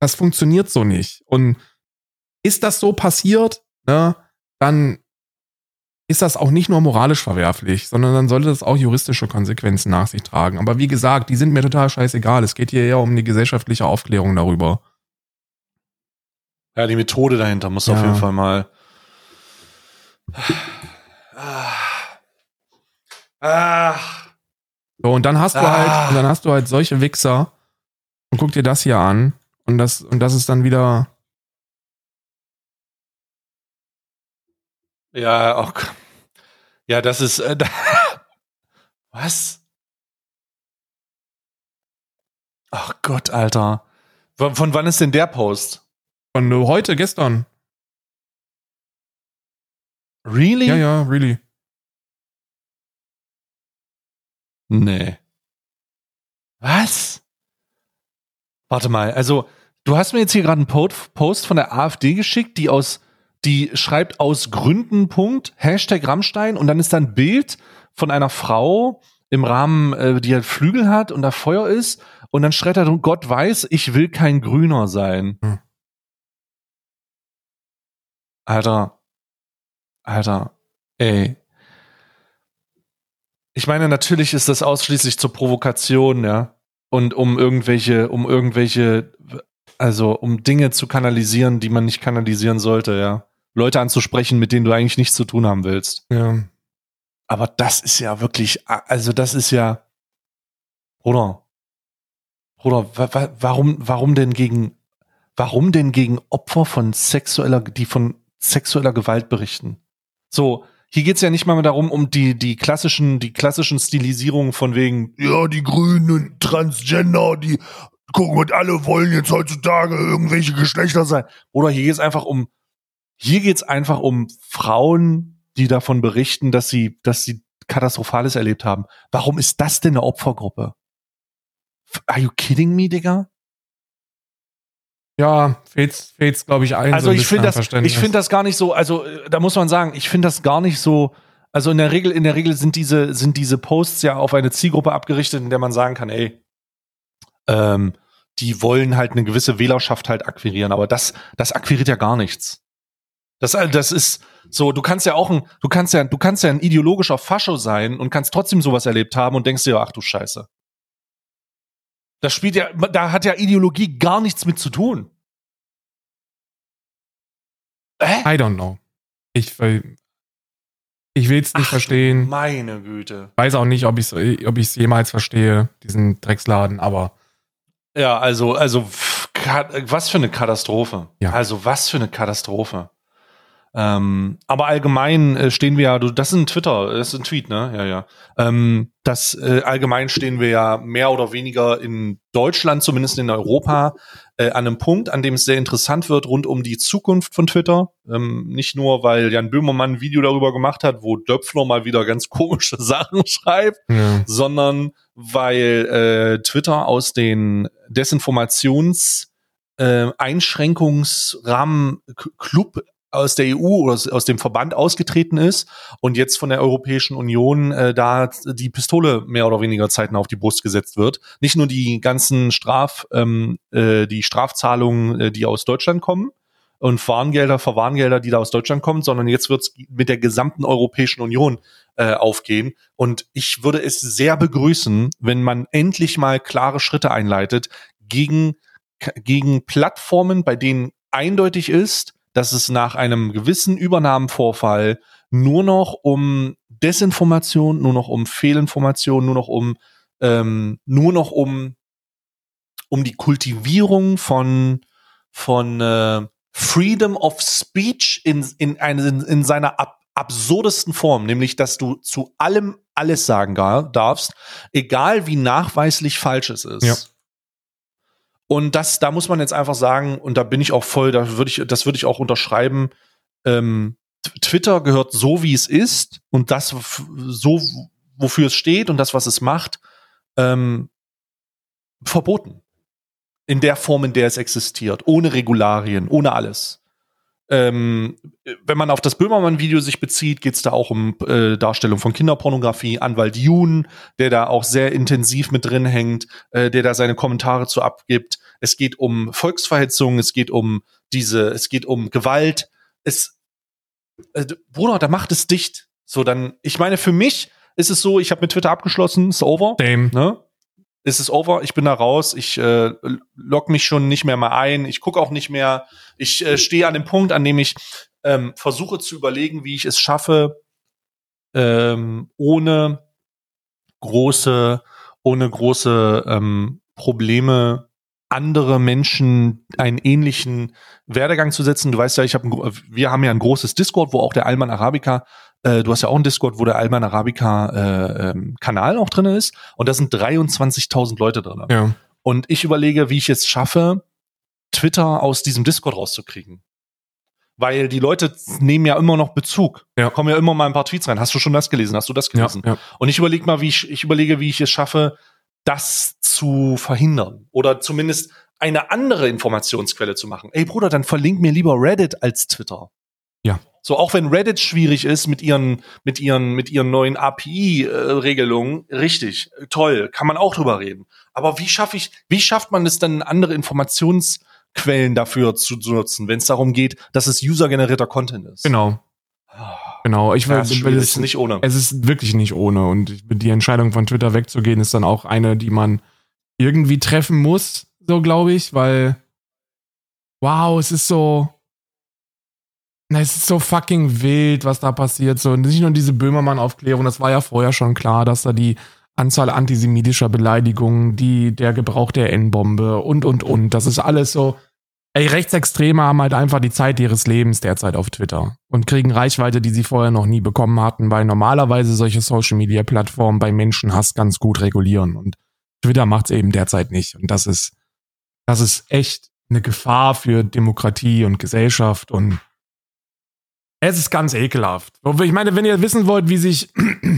das funktioniert so nicht. Und ist das so passiert, ne, dann ist das auch nicht nur moralisch verwerflich, sondern dann sollte das auch juristische Konsequenzen nach sich tragen. Aber wie gesagt, die sind mir total scheißegal. Es geht hier eher um die gesellschaftliche Aufklärung darüber. Ja, die Methode dahinter muss ja. auf jeden Fall mal. Ah. So, und dann hast du halt, ah. halt, dann hast du halt solche Wichser und guck dir das hier an. Und das, und das ist dann wieder. Ja, auch. Ja, das ist. Äh, was? Ach Gott, Alter. Von, von wann ist denn der Post? Von heute, gestern. Really? Ja, ja, really. Nee. Was? Warte mal, also du hast mir jetzt hier gerade einen Post von der AfD geschickt, die aus, die schreibt aus Gründen Punkt, Hashtag Rammstein und dann ist da ein Bild von einer Frau im Rahmen, äh, die halt Flügel hat und da Feuer ist und dann schreit er, Gott weiß, ich will kein Grüner sein. Hm. Alter, Alter, ey. Ich meine, natürlich ist das ausschließlich zur Provokation, ja. und um irgendwelche, um irgendwelche, also um Dinge zu kanalisieren, die man nicht kanalisieren sollte, ja. Leute anzusprechen, mit denen du eigentlich nichts zu tun haben willst. Ja. Aber das ist ja wirklich, also das ist ja, oder, oder wa wa warum, warum denn gegen, warum denn gegen Opfer von sexueller, die von sexueller Gewalt berichten? So, hier geht's ja nicht mal mehr darum, um die, die klassischen, die klassischen Stilisierungen von wegen, ja, die Grünen, Transgender, die gucken und alle wollen jetzt heutzutage irgendwelche Geschlechter sein. Oder hier geht's einfach um, hier geht's einfach um Frauen, die davon berichten, dass sie, dass sie Katastrophales erlebt haben. Warum ist das denn eine Opfergruppe? Are you kidding me, Digga? Ja, fehlt's, fehlt's, glaube ich, ein. Also so ich finde das, ich finde das gar nicht so, also äh, da muss man sagen, ich finde das gar nicht so, also in der Regel, in der Regel sind diese, sind diese Posts ja auf eine Zielgruppe abgerichtet, in der man sagen kann, ey, ähm, die wollen halt eine gewisse Wählerschaft halt akquirieren, aber das, das akquiriert ja gar nichts. Das, äh, das ist so, du kannst ja auch ein, du kannst ja, du kannst ja ein ideologischer Fascho sein und kannst trotzdem sowas erlebt haben und denkst dir, ach du Scheiße. Das spielt ja, da hat ja Ideologie gar nichts mit zu tun. Hä? I don't know. Ich, ich will es nicht Ach, verstehen. Meine Güte. Weiß auch nicht, ob ich es ob jemals verstehe, diesen Drecksladen, aber. Ja, also, also, was für eine Katastrophe. Ja. Also, was für eine Katastrophe. Ähm, aber allgemein äh, stehen wir ja, du, das ist ein Twitter, das ist ein Tweet, ne? Ja, ja. Ähm, das äh, allgemein stehen wir ja mehr oder weniger in Deutschland, zumindest in Europa, äh, an einem Punkt, an dem es sehr interessant wird rund um die Zukunft von Twitter. Ähm, nicht nur, weil Jan Böhmermann ein Video darüber gemacht hat, wo Döpfner mal wieder ganz komische Sachen schreibt, ja. sondern weil äh, Twitter aus den Desinformations äh, Einschränkungsrahmen Club aus der EU oder aus, dem Verband ausgetreten ist und jetzt von der Europäischen Union äh, da die Pistole mehr oder weniger zeitnah auf die Brust gesetzt wird. Nicht nur die ganzen Straf, ähm, äh, die Strafzahlungen, äh, die aus Deutschland kommen und Warngelder, Verwarngelder, die da aus Deutschland kommen, sondern jetzt wird es mit der gesamten Europäischen Union äh, aufgehen. Und ich würde es sehr begrüßen, wenn man endlich mal klare Schritte einleitet gegen gegen Plattformen, bei denen eindeutig ist, dass es nach einem gewissen Übernahmenvorfall nur noch um Desinformation, nur noch um Fehlinformation, nur noch um ähm, nur noch um um die Kultivierung von von äh, Freedom of Speech in in, eine, in, in seiner ab, absurdesten Form, nämlich dass du zu allem alles sagen darfst, egal wie nachweislich falsch es ist. Ja. Und das, da muss man jetzt einfach sagen, und da bin ich auch voll, da würde ich, das würde ich auch unterschreiben. Ähm, Twitter gehört so, wie es ist, und das so, wofür es steht und das, was es macht, ähm, verboten. In der Form, in der es existiert, ohne Regularien, ohne alles. Ähm, wenn man auf das Böhmermann-Video sich bezieht, geht es da auch um äh, Darstellung von Kinderpornografie. Anwalt Jun, der da auch sehr intensiv mit drin hängt, äh, der da seine Kommentare zu abgibt. Es geht um Volksverhetzung, es geht um diese, es geht um Gewalt. Es, äh, Bruder, da macht es dicht. So dann, ich meine, für mich ist es so, ich habe mit Twitter abgeschlossen, ist over. Same. Ne? Ist es over, ich bin da raus, ich äh, log mich schon nicht mehr mal ein, ich gucke auch nicht mehr, ich äh, stehe an dem Punkt, an dem ich ähm, versuche zu überlegen, wie ich es schaffe, ähm, ohne große, ohne große ähm, Probleme andere Menschen einen ähnlichen Werdegang zu setzen. Du weißt ja, ich habe, wir haben ja ein großes Discord, wo auch der Alman Arabica äh, du hast ja auch einen Discord, wo der Alman Arabica äh, ähm, Kanal auch drin ist. Und da sind 23.000 Leute drin. Ja. Und ich überlege, wie ich es schaffe, Twitter aus diesem Discord rauszukriegen. Weil die Leute nehmen ja immer noch Bezug. Ja. Kommen ja immer mal ein paar Tweets rein. Hast du schon das gelesen? Hast du das gelesen? Ja, ja. Und ich überlege mal, wie ich, ich überlege, wie ich es schaffe, das zu verhindern. Oder zumindest eine andere Informationsquelle zu machen. Ey Bruder, dann verlink mir lieber Reddit als Twitter. So, auch wenn Reddit schwierig ist mit ihren, mit ihren, mit ihren neuen API-Regelungen, richtig, toll, kann man auch drüber reden. Aber wie schaffe ich, wie schafft man es dann, andere Informationsquellen dafür zu, nutzen, wenn es darum geht, dass es usergenerierter Content ist? Genau. Genau, ich will, ja, es ist nicht ohne. Es ist wirklich nicht ohne und die Entscheidung von Twitter wegzugehen ist dann auch eine, die man irgendwie treffen muss, so glaube ich, weil wow, es ist so na, es ist so fucking wild, was da passiert. So, nicht nur diese Böhmermann-Aufklärung, das war ja vorher schon klar, dass da die Anzahl antisemitischer Beleidigungen, die, der Gebrauch der N-Bombe und, und, und. Das ist alles so. Ey, Rechtsextreme haben halt einfach die Zeit ihres Lebens derzeit auf Twitter und kriegen Reichweite, die sie vorher noch nie bekommen hatten, weil normalerweise solche Social-Media-Plattformen bei Menschenhass ganz gut regulieren. Und Twitter macht es eben derzeit nicht. Und das ist, das ist echt eine Gefahr für Demokratie und Gesellschaft und es ist ganz ekelhaft. Ich meine, wenn ihr wissen wollt, wie sich,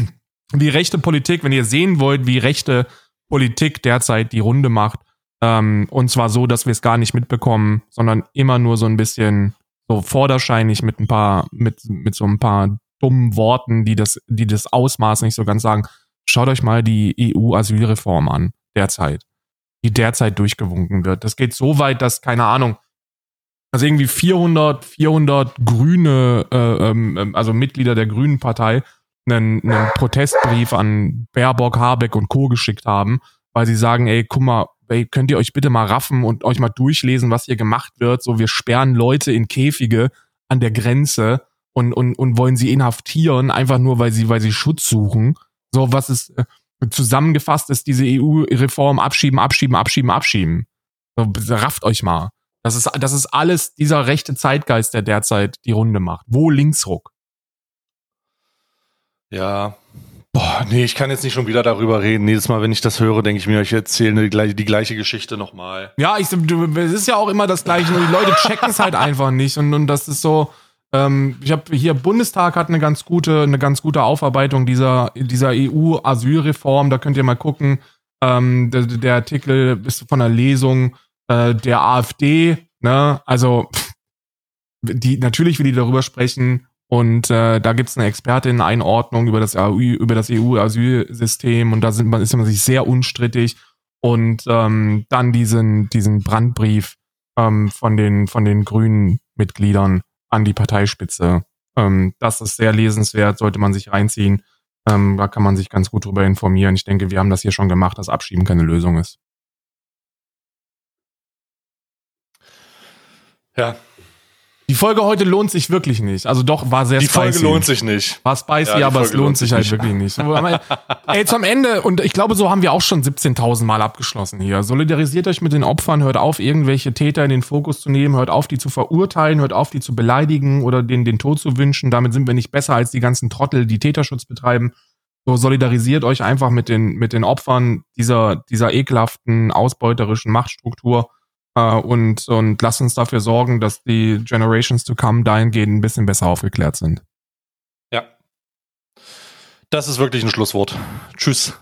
wie rechte Politik, wenn ihr sehen wollt, wie rechte Politik derzeit die Runde macht, ähm, und zwar so, dass wir es gar nicht mitbekommen, sondern immer nur so ein bisschen so vorderscheinlich mit ein paar, mit, mit so ein paar dummen Worten, die das, die das Ausmaß nicht so ganz sagen. Schaut euch mal die EU-Asylreform an, derzeit, die derzeit durchgewunken wird. Das geht so weit, dass, keine Ahnung, also irgendwie 400, 400 Grüne, äh, ähm, ähm, also Mitglieder der Grünen Partei, einen, einen Protestbrief an Baerbock, Habeck und Co. geschickt haben, weil sie sagen, ey, guck mal, ey, könnt ihr euch bitte mal raffen und euch mal durchlesen, was hier gemacht wird. So, wir sperren Leute in Käfige an der Grenze und, und, und wollen sie inhaftieren, einfach nur, weil sie, weil sie Schutz suchen. So, was ist äh, zusammengefasst ist diese EU-Reform abschieben, abschieben, abschieben, abschieben. So, rafft euch mal. Das ist, das ist alles dieser rechte Zeitgeist, der derzeit die Runde macht. Wo Linksruck? Ja. Boah, nee, ich kann jetzt nicht schon wieder darüber reden. Jedes Mal, wenn ich das höre, denke ich mir, ich erzähle die gleiche, die gleiche Geschichte nochmal. Ja, ich, es ist ja auch immer das Gleiche, nur die Leute checken es halt einfach nicht. Und, und das ist so, ähm, ich habe hier Bundestag hat eine ganz gute, eine ganz gute Aufarbeitung dieser, dieser EU-Asylreform. Da könnt ihr mal gucken. Ähm, der, der Artikel ist von der Lesung äh, der AfD, ne, also die natürlich will die darüber sprechen und äh, da gibt's eine Expertin-Einordnung über das EU, über das EU-Asylsystem und da sind man, ist man sich sehr unstrittig und ähm, dann diesen diesen Brandbrief ähm, von den von den grünen Mitgliedern an die Parteispitze. Ähm, das ist sehr lesenswert, sollte man sich reinziehen. Ähm, da kann man sich ganz gut drüber informieren. Ich denke, wir haben das hier schon gemacht, dass Abschieben keine Lösung ist. Ja. Die Folge heute lohnt sich wirklich nicht. Also doch, war sehr Die spicy. Folge lohnt sich nicht. War spicy, ja, aber Folge es lohnt sich halt nicht. wirklich nicht. Ey, zum Ende, und ich glaube, so haben wir auch schon 17.000 Mal abgeschlossen hier. Solidarisiert euch mit den Opfern, hört auf, irgendwelche Täter in den Fokus zu nehmen, hört auf, die zu verurteilen, hört auf, die zu beleidigen oder denen den Tod zu wünschen. Damit sind wir nicht besser als die ganzen Trottel, die Täterschutz betreiben. So solidarisiert euch einfach mit den, mit den Opfern dieser, dieser ekelhaften, ausbeuterischen Machtstruktur äh, und, und lass uns dafür sorgen, dass die Generations to come dahingehend ein bisschen besser aufgeklärt sind. Ja. Das ist wirklich ein Schlusswort. Tschüss.